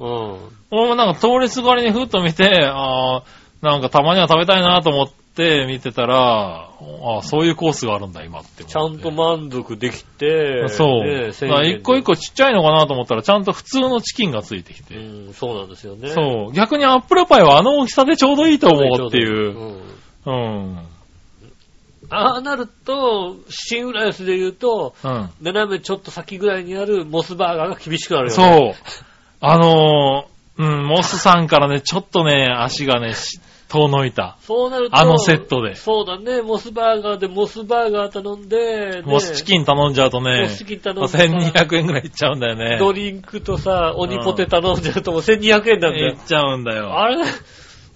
S2: うん。
S3: 俺もなんか通りすがりにふっと見て、ああ、なんかたまには食べたいなと思って見てたら、ああ、そういうコースがあるんだ、今って。
S2: ちゃんと満足できて、
S3: そう。
S2: ね
S3: 一個一個ちっちゃいのかなと思ったら、ちゃんと普通のチキンがついてきて。
S2: うん、そうなんですよね。
S3: そう。逆にアップルパイはあの大きさでちょうどいいと思うっていう。
S2: ん
S3: うん。
S2: ああなると、新浦安で言うと、
S3: うん。
S2: 斜めちょっと先ぐらいにあるモスバーガーが厳しくなるよね。
S3: そう。あのー、うん、モスさんからね、ちょっとね、足がね、し遠のいた。
S2: そうなると、
S3: あのセットで
S2: そうだね、モスバーガーでモスバーガー頼んで、ね
S3: モスチキン頼んじゃうとね
S2: モスチキン頼んでさ
S3: 1200円ぐらいいっちゃうんだよね。
S2: ドリンクとさ、鬼ポテ頼んじゃうともう1200円なんだよ
S3: いっ。ちゃうんだよ。
S2: あれ、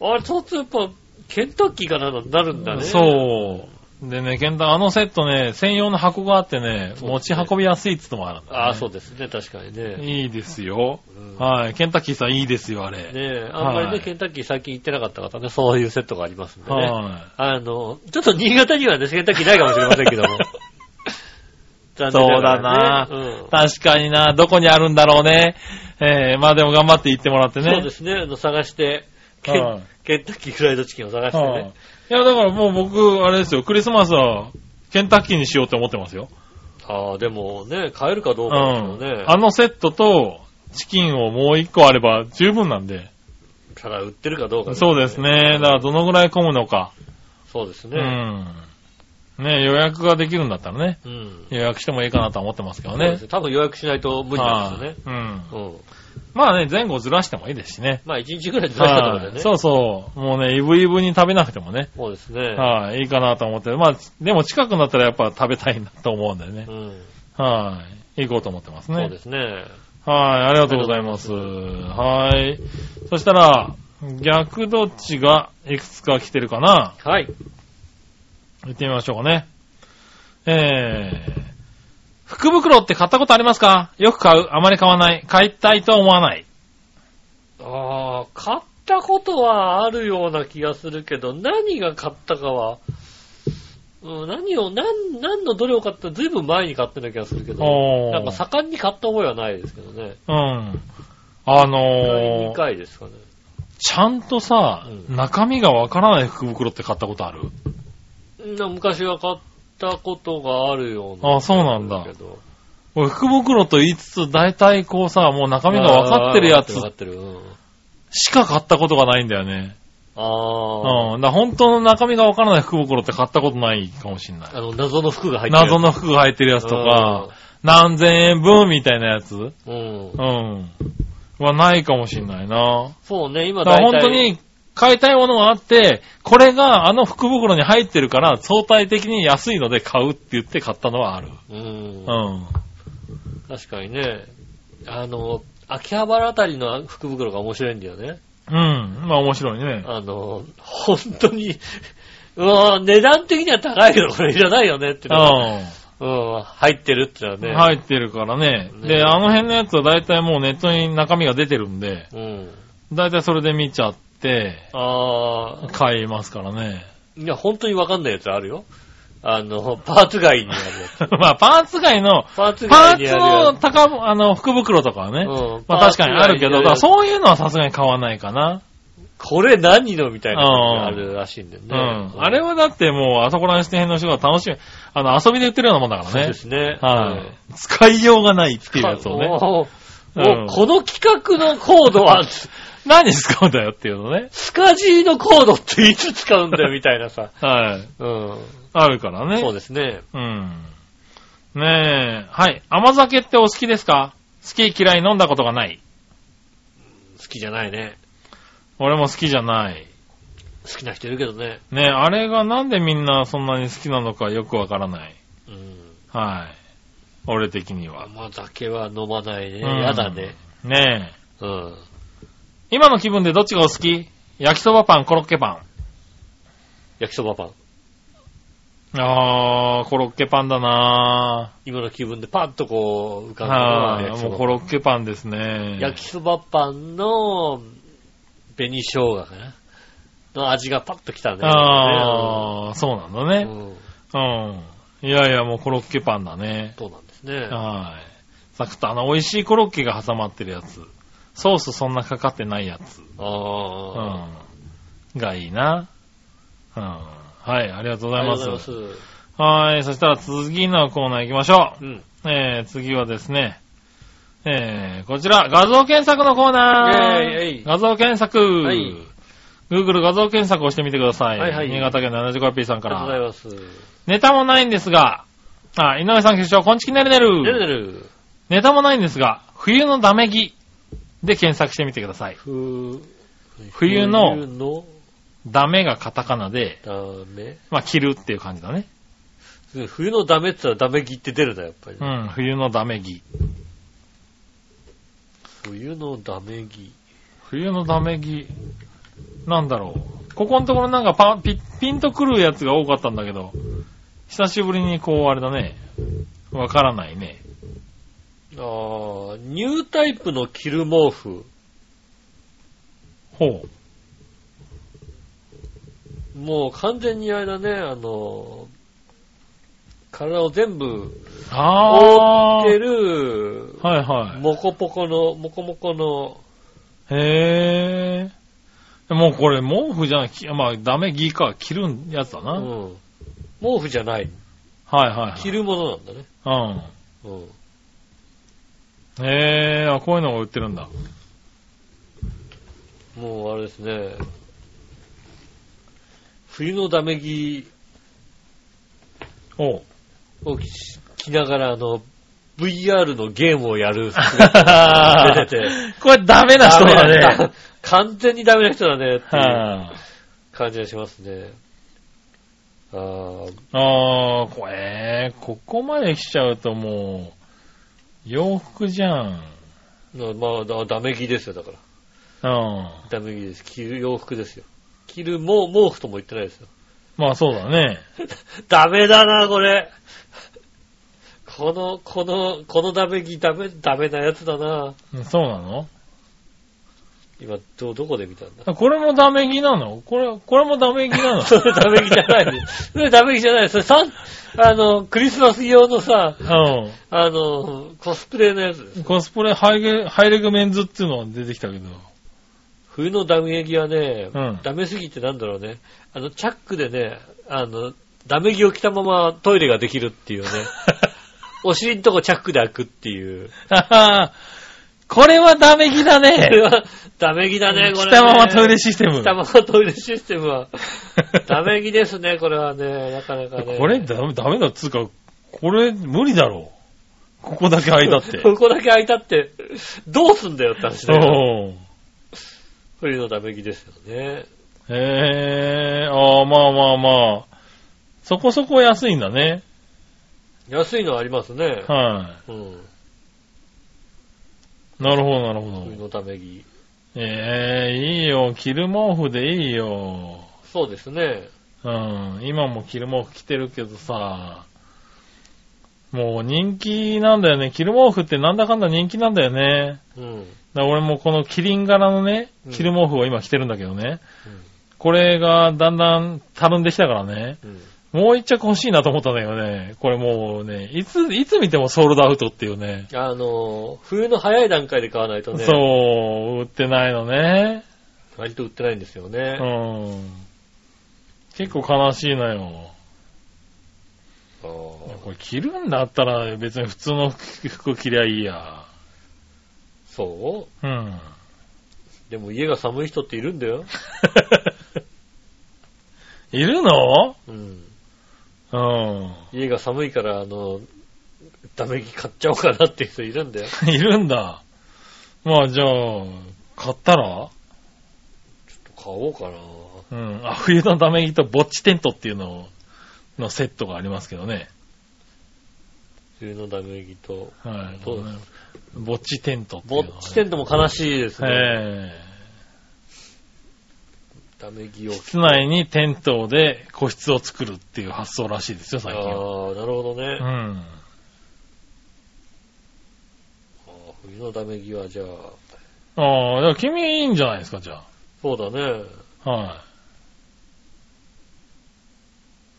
S2: あれ、ちょっとやっぱ、ケンタッキーかななるんだね。
S3: そう。でね、ケンタ、あのセットね、専用の箱があってね、持ち運びやすいっつうのもあるんだ、ね。
S2: ああ、そうですね、確かにね。
S3: いいですよ。
S2: うん
S3: はい。ケンタッキーさんいいですよ、あれ。
S2: ねえ、あんまりね、
S3: はい
S2: ケンタッキー最近行ってなかった方ね、そういうセットがありますんでね。
S3: は
S2: あの、ちょっと新潟にはね、ケンタッキーないかもしれませんけども。ね
S3: そうだ
S2: うん
S3: い。確かにな、どこにあるんだろうね。えー、まあでも頑張って行ってもらってね。
S2: そうですね、探して、ケン
S3: はい
S2: ケンタッキーフライドチキンを探して
S3: はい
S2: ね。
S3: いや、だからもう僕、あれですよ、クリスマスは、ケンタッキーにしようって思ってますよ。
S2: ああ、でもね、買えるかどう
S3: う
S2: かですよね。
S3: ん。あのセットと、チキンをもう一個あれば十分なんで。
S2: ただ売ってるかどうか
S3: そうですね。だからどのぐらい混むのか。
S2: そうですね。
S3: うん。ね予約ができるんだったらね、
S2: うん。
S3: 予約してもいいかなとは思ってますけどね
S2: そうです。ね多分予約しないと無理なんですよね。
S3: はいうん。
S2: うん。
S3: まあね、前後ずらしてもいいですしね。
S2: まあ、一日ぐらいずらしたところでね。
S3: はいそうそう。もうね、イブイブに食べなくてもね。
S2: そうですね。
S3: はい、いいかなと思って。まあ、でも近くなったらやっぱ食べたいなと思うんだよね
S2: う。ん。
S3: はい。行こうと思ってますね。
S2: そうですね。
S3: はい、ありがとうございます。はい。そしたら、逆どっちがいくつか来てるかな
S2: はい。
S3: 行ってみましょうかね。えー、福袋って買ったことありますか？よく買う。あまり買わない。買いたいとは思わない。
S2: ああ、買ったことはあるような気がするけど、何が買ったかは、うん、何を、何、何のどれを買ったずいぶん前に買ってた気がするけど、なんか盛んに買った覚えはないですけどね。
S3: うん。あ
S2: 2
S3: のー、
S2: 回ですかね。
S3: ちゃんとさ、
S2: うん。
S3: 中身がわからない福袋って買ったことある？
S2: うん昔は買ったことがあるような。
S3: あそうなんだ俺福袋と言いつつ、大体こうさ、もう中身がわかってるやつしか買ったことがないんだよね。
S2: ああ、
S3: うん。だ本当の中身がわからない福袋って買ったことないかもしんない。
S2: あの、謎の服が入ってる。
S3: 謎の服が入ってるやつとか、何千円分みたいなやつ
S2: うん。うん
S3: うん。はないかもしんないな。
S2: そうね、今
S3: だ。本当に買いたいものがあって、これがあの福袋に入ってるから相対的に安いので買うって言って買ったのはある。
S2: うん
S3: う。ん。
S2: 確かにね、あの、秋葉原あたりの福袋が面白いんだよね。
S3: うん。まあ面白いね。
S2: あの、本当に、うわ値段的には高いけど、これいらないよねって
S3: う
S2: のが
S3: ん。
S2: うん、入ってるってのはね。
S3: 入ってるからね。
S2: ね
S3: で、あの辺のやつは大体もうネットに中身が出てるんで、
S2: うん。
S3: 大体それで見ちゃって、
S2: ああ、
S3: 買いますからね。
S2: いや、本当にわかんないやつあるよ。あの、パーツ外にあるやつ。
S3: まあ、パーツ外の、
S2: パーツ
S3: パーツ
S2: 外にあるや
S3: の高、あの、福袋とかはね。
S2: うん
S3: まあ確かにあるけど、だから
S2: う。
S3: そういうのはさすがに買わないかな。
S2: これ何のみたいなのがあるらしいんだよ
S3: う
S2: ね。
S3: ん。あれはだってもう、あそこら辺の人が楽しみ、あの、遊びで売ってるようなもんだからね
S2: そうで。すね。
S3: はい。使いようがないっていうやつをね。
S2: もう、も
S3: うん
S2: うこの企画のコードは、
S3: 何に使うんだよっていうのね。
S2: スカジーのコードっていつ使うんだよみたいなさ。
S3: はい。
S2: うん。
S3: あるからね。
S2: そうですね。
S3: うん。ねえ。はい。甘酒ってお好きですか？好き嫌い飲んだことがない。
S2: 好きじゃないね。
S3: 俺も好きじゃない。
S2: 好きな人いるけどね。
S3: ねえ、あれがなんでみんなそんなに好きなのかよくわからない。
S2: うん。
S3: はい。俺的には。
S2: 甘酒は飲まないね。
S3: うん
S2: やだね。
S3: ねえ。
S2: うん。
S3: 今の気分でどっちがお好き？焼きそばパン、コロッケパ
S2: 焼きそばパン。
S3: ン。あー、コロッケパンだな
S2: 今の気分でパッとこう浮か
S3: ぁ。
S2: んだのは
S3: はい。もうコロッケパンですね。
S2: 焼きそばパンの紅生姜かな？の味がパッときたね。
S3: あー、そうなんだね。
S2: うん。
S3: うん。いやいや、もうコロッケパンだね。
S2: そうなんですね。
S3: はい。サクッとあの、美味しいコロッケが挟まってるやつ。ソースそんなかかってないやつ。
S2: ああ。
S3: うん。がいいな。うん。はい、ありがとうございます。
S2: ありがとうございます。
S3: はい、そしたら次のコーナー行きましょう。
S2: うん。
S3: えー、次はですね、えー、こちら、画像検索のコーナー。
S2: イェーイ
S3: 画像検索。
S2: はい
S3: Google 画像検索をしてみてください。
S2: はいはい
S3: 新潟県 75P さんか
S2: ありがとうござい
S3: ら。
S2: ます。
S3: ネタもないんですが、あ、井上さん決勝、こんちきねるねる。
S2: ねるねる。
S3: ネタもないんですが、冬のダメ着で検索してみてください。
S2: ふ
S3: 冬のダメがカタカナで、
S2: ダメ
S3: まあ、着るっていう感じだね。
S2: 冬のダメって言ったらダメ着って出るな、やっぱり
S3: う。ん、冬のダメ着。
S2: 冬のダメ着。
S3: 冬のダメ着、なんだろう。ここのところなんかパピピンとくるやつが多かったんだけど、久しぶりにこう、あれだね。わからないね。
S2: あー、ニュータイプの着る毛布。
S3: ほう。
S2: もう完全にあれだね、あの、体を全部
S3: あー。
S2: 覆ってる、
S3: はいは
S2: モコポコの、モコモコの、
S3: い。へー。もうこれ毛布じゃない、きまあダメ着か、着るやつだな。はい
S2: うん。毛布じゃない。
S3: はいはい。
S2: 着るものなんだね。
S3: うん。
S2: うん。
S3: へー、あ、こういうのが売ってるんだ。
S2: もうあれですね、冬のダメ着。を着着ながら、あの、VR のゲームをやる 姿が出てて、
S3: これダメな人だね。
S2: 完全にダメな人だねっていう
S3: は
S2: 感じがしますね。あ。
S3: あー、これ、ここまで来ちゃうともう、洋服じゃん。
S2: なまあ、だダメ着ですよ、だから。
S3: うん。
S2: ダメ着です。着る洋服ですよ。着る毛毛布とも言ってないですよ。
S3: まあそうだね。
S2: ダメだな、これ。この、この、このダメ着、ダメ、ダメなやつだな。
S3: うんそうなの？
S2: 今、ど、どこで見たんだ？
S3: これもダメ着なの？これ、これもダメ着なの？
S2: それダメ着じゃない。それダメ着じゃない。それさん、あの、クリスマス用のさ、
S3: う
S2: あの、コスプレのやつです
S3: ん。。コスプレハイレグハイレグメンズっていうのが出てきたけど。
S2: 冬のダメ着はね、
S3: うん
S2: ダメすぎてなんだろうね。あの、チャックでね、あの、ダメ着を着たままトイレができるっていうね。お尻のとこチャックで開くっていう。
S3: これはダメ着だ
S2: これ
S3: ね。
S2: は、ダメ着だね、これ、ね。
S3: 着たままトイレシステム
S2: 着。たままトイレシステムは。ダメ着ですね、これはね。なかなかね。
S3: これダメ、ダメだっつうか、これ無理だろう。ここだけ空いたって。
S2: ここだけ開いたって、どうすんだよって話だよ。冬のダメ着ですよね。
S3: へえ、ああ、まあまあまあ。そこそこ安いんだね。
S2: 安いのありますね。
S3: は
S2: うん。
S3: い。なるほど、なるほど。
S2: 冬のダメ着。
S3: ええいいよ。着る毛布でいいよ。
S2: そうですね。
S3: うん。今も着る毛布着てるけどさ。もう人気なんだよね。着る毛布ってなんだかんだ人気なんだよね。
S2: うん。
S3: だ俺もこのキリン柄のね
S2: うん、
S3: 着る毛布を今着てるんだけどね。これがだんだんたるんできたからね。
S2: うん。
S3: もう一着欲しいなと思ったんだけどね。これもうね、いつ、いつ見てもソールドアウトっていうね。
S2: あの、冬の早い段階で買わないとね、
S3: そう、売ってないのね。
S2: 割と売ってないんですよ
S3: う
S2: ね。
S3: ん。結構悲しいのよ。これ着るんだったら別に普通の服着りゃいいや。
S2: そ
S3: う？ん。
S2: うでも家が寒い人っているんだよ。
S3: いるの？
S2: うん。
S3: うん。
S2: 家が寒いから、あの、ダメ着買っちゃおうかなっていう人いるんだよ。
S3: いるんだ。まあじゃあ、買ったら？
S2: 買おうかな。
S3: うん。あ、冬のダメ着とぼっちテントっていうののセットがありますけどね。
S2: 冬のダメ着と。
S3: はい。
S2: そう
S3: ぼっちテントっていう
S2: ぼっちテントも悲しいですね。
S3: え
S2: ダメ着を
S3: え室内にテントで個室を作るっていう発想らしいですよ、最近は。
S2: ああ、なるほどね。
S3: うん。
S2: 冬のダメ着はじゃあ、
S3: ああ、だから君いいんじゃないですか、じゃ
S2: そうだね。
S3: あ。は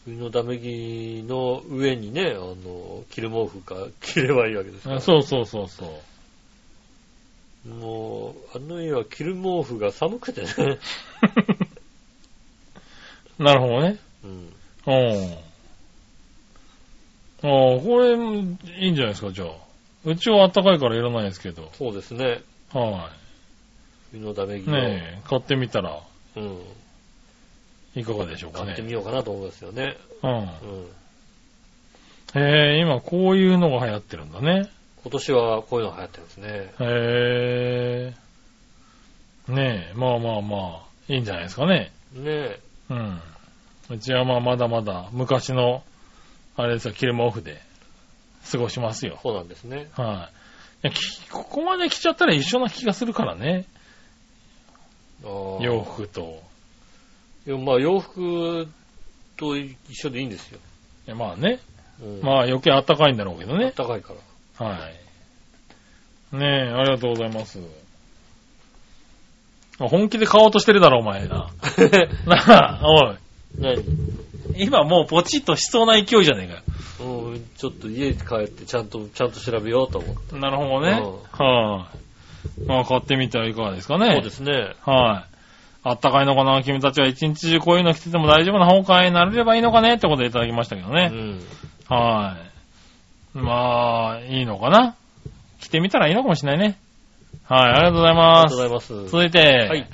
S2: 冬のダメ着の上にね、あの、着る毛布か着ればいいわけですから。
S3: い。そうそうそうそう。
S2: もう、あの家は着る毛布が寒くてね。
S3: なるほどね。
S2: うん。
S3: うん。ああ、これ、いいんじゃないですか、じゃあ。うちは暖かいからいらないですけど。
S2: そうですね。
S3: は
S2: 冬のダメ着
S3: い。
S2: を。
S3: ねえ、買ってみたら
S2: うん。
S3: いかがでしょうか
S2: 買ってみ
S3: ね。
S2: ようかなと思いますよね。
S3: うん。
S2: うん。
S3: へえ、今こういうのが流行ってるんだね。
S2: 今年はこういうの流行ってるんですね。
S3: へえ。ねえ、まあまあまあ、いいんじゃないですかね。
S2: ねえ。
S3: うん。うちはまあまだまだ昔の、あれですよ、切れ毛布で過ごしますよ。
S2: そうなんですね。
S3: はい。ここまで来ちゃったら一緒な気がするからね。洋服と。
S2: いやまあ洋服と一緒でいいんですよ。
S3: いやまあね。
S2: うん、
S3: まあ余計暖かいんだろうけどね。
S2: 高いから。
S3: はい。ねえ、ありがとうございます。本気で買おうとしてるだろ、お前な。なあ、おい。
S2: 何？
S3: 今もうポチッとしそうな勢いじゃねえかよ。
S2: うん、ちょっと家に帰ってちゃんと、ちゃんと調べようと思って。
S3: なるほどね。はい、まあ買ってみてはいかがですかね。
S2: そうですね。
S3: はい。あったかいのかな？君たちは一日中こういうの着てても大丈夫な方かいなれればいいのかね？ってことでいただきましたけどね。
S2: うん。
S3: はい。まあ、いいのかな？着てみたらいいのかもしれないね。はい、ありがとうございます。
S2: ありがとうございます。
S3: 続いて、
S2: はい。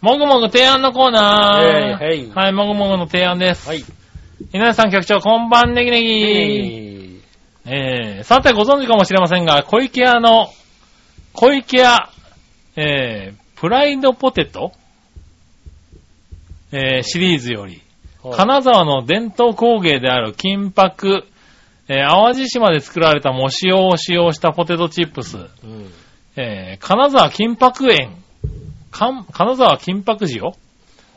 S3: もぐもぐ提案のコーナー。
S2: はい
S3: はい、もぐもぐの提案です。
S2: はい。
S3: 井上さん局長、こんばんねぎねぎ。
S2: え
S3: えー、さてご存知かもしれませんが、小池屋の、小池屋、えー、プライドポテト？えー、シリーズより、
S2: はい
S3: 金沢の伝統工芸である金箔、えー、淡路島で作られた藻塩を使用したポテトチップス、
S2: うん。
S3: えー、金沢金箔園、かん金沢金箔塩？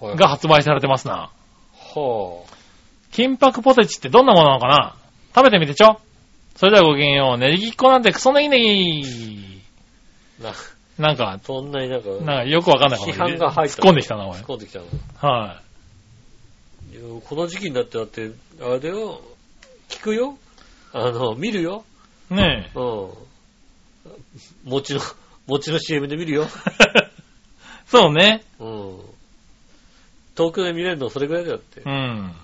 S2: はい
S3: が発売されてますな。
S2: は
S3: 金箔ポテチってどんなものなのかな？食べてみてちょ。それではごきげんよう。ネギっ子なんてクソネギネギ。
S2: あ。な、
S3: なんか、
S2: そんなになんか、
S3: なんかよくわかんない
S2: 批判が入った。
S3: 突っ込んできたな、おい
S2: 突っ。込んできたな。
S3: はい
S2: やこの時期になってだって、あれだよ、聞くよあの、見るよ
S3: い。ねえ。
S2: うん。餅の、餅の CM で見るよ。
S3: そうね。
S2: うん。東京で見れるのそれぐらいだよって
S3: う。ん。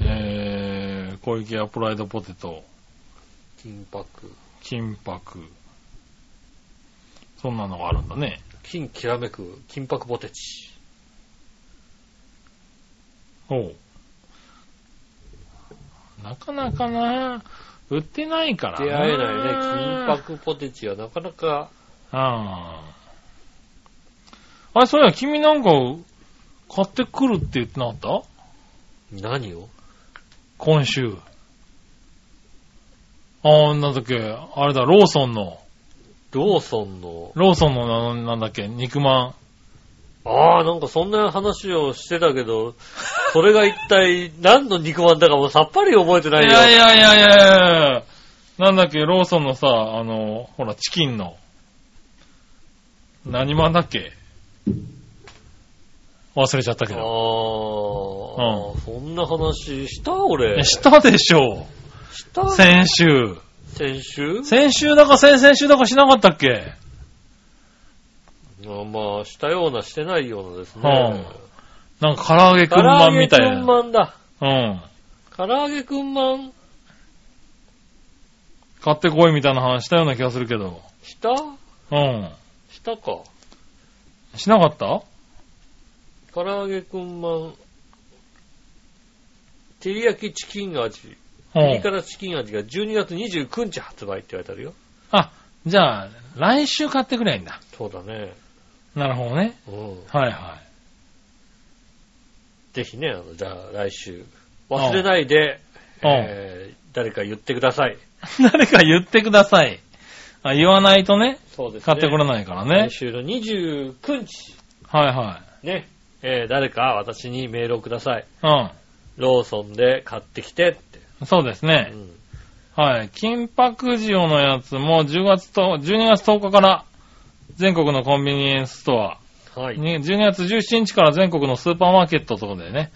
S3: えー、小池屋プライドポテト、
S2: 金箔。
S3: 金箔。そんなのがあるんだね。
S2: 金きらめく金箔ポテチ。
S3: おう。なかなかな、売ってないからな。
S2: 出会えないね。金箔ポテチはなかなか、
S3: ああ。あれ、そういや、君なんか、買ってくるって言ってなかった？
S2: 何を？
S3: 今週。ああ、なんだっけ、あれだ、ローソンの、
S2: ローソンの、
S3: ローソンのな、なんだっけ、肉まん。
S2: ああ、なんかそんな話をしてたけど、それが一体何の肉まんだかもうさっぱり覚えてないよ。
S3: やいやいやいやいやなんだっけ、ローソンのさ、あの、ほら、チキンの、何まんだっけ？忘れちゃったけど。
S2: ああ、そんな話した俺。
S3: えしたでしょ
S2: した
S3: 先週。
S2: 先週？
S3: 先週だか先々週だかしなかったっけ？
S2: あまあ、したような、してないようなですね。
S3: うんなんか唐揚げくんまんみたい
S2: 唐揚げくん
S3: な。
S2: まんだ。
S3: うん。
S2: 唐揚げくんまん？
S3: 買ってこいみたいな話したような気がするけど。
S2: した？
S3: うん。
S2: したか？
S3: しなかった？
S2: 唐揚げくんまん。照り焼きチキン味。
S3: うん。
S2: ピリ辛チキン味が12月29日発売って書いてあるよ。
S3: あ、じゃあ、来週買ってくれんだ。
S2: そうだね。
S3: なるほどね。
S2: うん。
S3: はいは
S2: ぜひね、あの、じゃあ来週。忘れないで、
S3: うん
S2: えー誰か言ってください。
S3: い。誰か言ってください。あ言わないとね、
S2: そうですね。
S3: 買ってこれないからね
S2: 来。週の29日。
S3: はいは
S2: ね。えー誰か私にメールをください。
S3: い。う
S2: ローソンで買ってきてって。
S3: ん。そうですね
S2: う。ん。
S3: はい。金箔塩のやつも10月と、12月10日から全国のコンビニエンスストア、
S2: はい。
S3: に12月17日から全国のスーパーマーケットとかでね、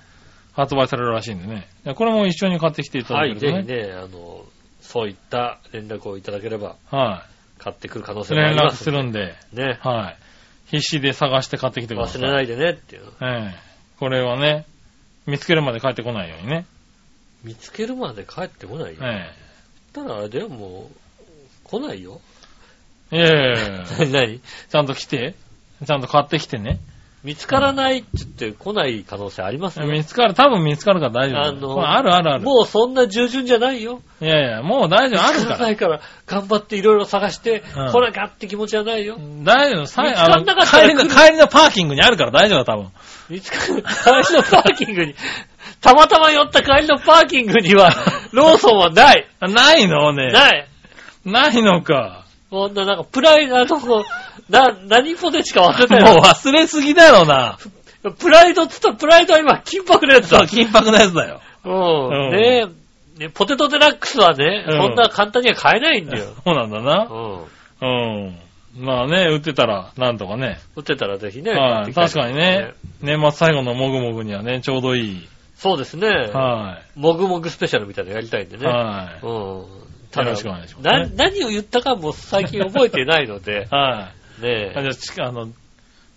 S3: 発売されるらしいんでね。これも一緒に買ってきていただ
S2: はい。
S3: けるとね。
S2: ぜひね、あの、そういった連絡をいただければ、
S3: は
S2: 買ってくる可能
S3: い。
S2: 性もあ
S3: 連絡
S2: りますんで。
S3: するんで、
S2: ね。
S3: はい。必死で探して買ってきてください。
S2: 忘れないでねっていう。
S3: ええこれはね、見つけるまで帰ってこないようにね。
S2: 見つけるまで帰ってこないよ。
S3: え
S2: たらあれだよ、もう、来ないよ。
S3: いやいやいやいや
S2: 何？何
S3: ちゃんと来て？ちゃんと買ってきてね。
S2: 見つからないって言って来ない可能性ありますよ。
S3: 見つかる、多分見つかるから大丈夫。
S2: あの
S3: あるあるある。
S2: もうそんな従順じゃないよ。
S3: いやいや、もう大丈夫、ある
S2: 見つから
S3: か
S2: ないから、頑張っていろいろ探して、
S3: うん
S2: 来なきゃって気持ちはないよ。
S3: ら。大丈夫、さ
S2: 見つかんなかったら
S3: あの帰りの、帰りのパーキングにあるから大丈夫だ、多分。
S2: 見つかる、帰りのパーキングに、たまたま寄った帰りのパーキングには、ローソンはない。
S3: ないのね。
S2: ない。
S3: ないのか。
S2: こんな、なんか、プライド、あの、な、何ポテチか忘れた
S3: もう
S2: よ。
S3: 忘れすぎだろうな。
S2: プライドっつったら、プライドは今、金箔のやつだ。
S3: 金箔のやつだよ。
S2: うん。
S3: うん
S2: ねえ、ねポテトデラックスはね、
S3: うん
S2: そんな簡単には買えないんだよ。
S3: そうなんだな。
S2: うん。
S3: うん。まあね、売ってたら、なんとかね。
S2: 売ってたらぜひね。
S3: はい。確かにね。年末最後のもぐもぐにはね、ちょうどいい。
S2: そうですね。
S3: は
S2: もぐもぐスペシャルみたいなのやりたいんで
S3: い。
S2: ね。
S3: はい。
S2: うん。
S3: よろしくお願いします
S2: 何を言ったかも最近覚えてないので、
S3: はい。
S2: ね
S3: あじゃあち、あの、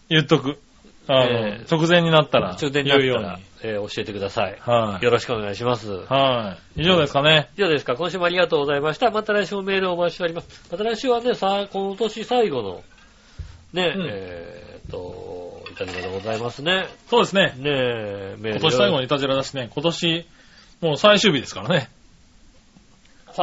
S3: 言っとく。あの、
S2: ええ
S3: 直前になったら、
S2: 終電になった
S3: 言うように
S2: ら。、えー教えてください。
S3: はい。
S2: よろしくお願いします。
S3: はい。以上ですかね。
S2: 以上ですか。今週もありがとうございました。また来週もメールをお待ちしております。また来週はね、さあ、今年最後の、ね、
S3: うん
S2: えーっと、イタリアでございますね。
S3: そうですね。
S2: ねえ、メール。
S3: 今年最後にいたじらだしね、今年、もう最終日ですからね。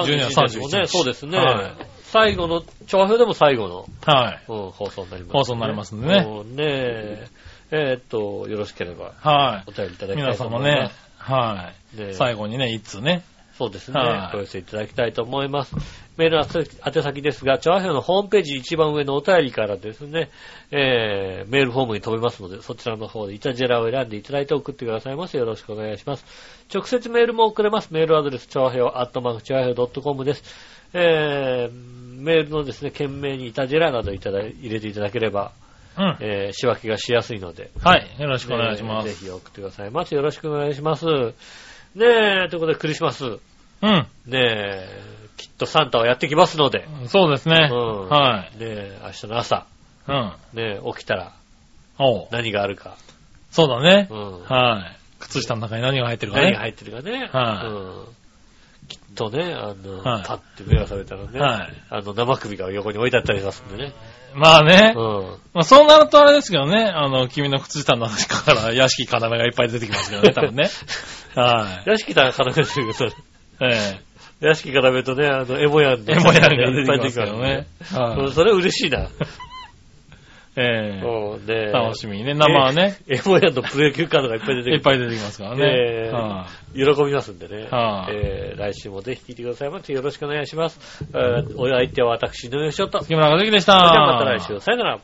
S2: 12
S3: 12
S2: 月
S3: 月
S2: 31日。ね、そうですね。
S3: はい
S2: 最後の、調和表でも最後の、
S3: はい。
S2: うん、放送になります、
S3: 放送になりますんでね
S2: うんねえ、えーっと、よろしければ、
S3: は
S2: お便りいただ
S3: い。
S2: きた
S3: 皆さんも
S2: いと思いま
S3: ね
S2: す。、
S3: は
S2: ね
S3: い。最後にね、一通ね。
S2: そうですね。
S3: はい
S2: お寄せいただきたいと思います。メールは宛先ですが、チョアヘオのホームページ一番上のお便りからですね、えー、メールフォームに飛べますので、そちらの方でイタジェラを選んでいただいて送ってくださいませ。よろしくお願いします。直接メールも送れます。メールアドレス、チョアヘオ、アットマーク、チョアヘオ .com です。えー、メールのですね、件名にイタジェラなどいただ入れていただければ、
S3: うん。
S2: えー、仕分けがしやすいので、
S3: はい。よろしくお願いします。
S2: ねぜひ送ってくださいませ。よろしくお願いします。ねえ、ということでクリスマス、
S3: うん。
S2: ねえ、きっとサンタはやってきますので、
S3: そうですね。
S2: うん
S3: はい。
S2: ねえ、明日の朝、
S3: うん。
S2: ねえ、起きたら
S3: おう
S2: 何があるか、
S3: そうだね
S2: う。ん、
S3: はい。靴下の中に何が入ってるかね。
S2: 何が入ってるかね、
S3: はい
S2: うん、きっとね、あの、
S3: はい
S2: パッて目が覚めたらね、
S3: はい
S2: あの、生首が横に置いてあったりしますんでね、
S3: まあね。
S2: うん、
S3: まあそうなるとあれですけどね、あの、君の靴下の中から 屋敷要がいっぱい出てきますけどね、多分ね。はい。
S2: 屋敷だ、絡めてるけど、
S3: え
S2: 屋敷絡めるとね、あの、エモヤン
S3: え。エモヤンが出
S2: いっぱい
S3: てきますけどね。
S2: う
S3: はい。
S2: んそれ嬉しいな。
S3: ええ。
S2: うんねえ
S3: 楽しみにね。生はね、
S2: エモヤンのプロ野球カードがいっぱい出てくる。
S3: いっぱい出てきますから
S2: ね
S3: ね。
S2: え
S3: は
S2: 喜びますんでね。
S3: はい
S2: えー来週もぜひ聞いてくださいませ。よろしくお願いします。えーお相手は私、井上翔と。
S3: い。木村和樹でした。
S2: それではまた来週。さよなら。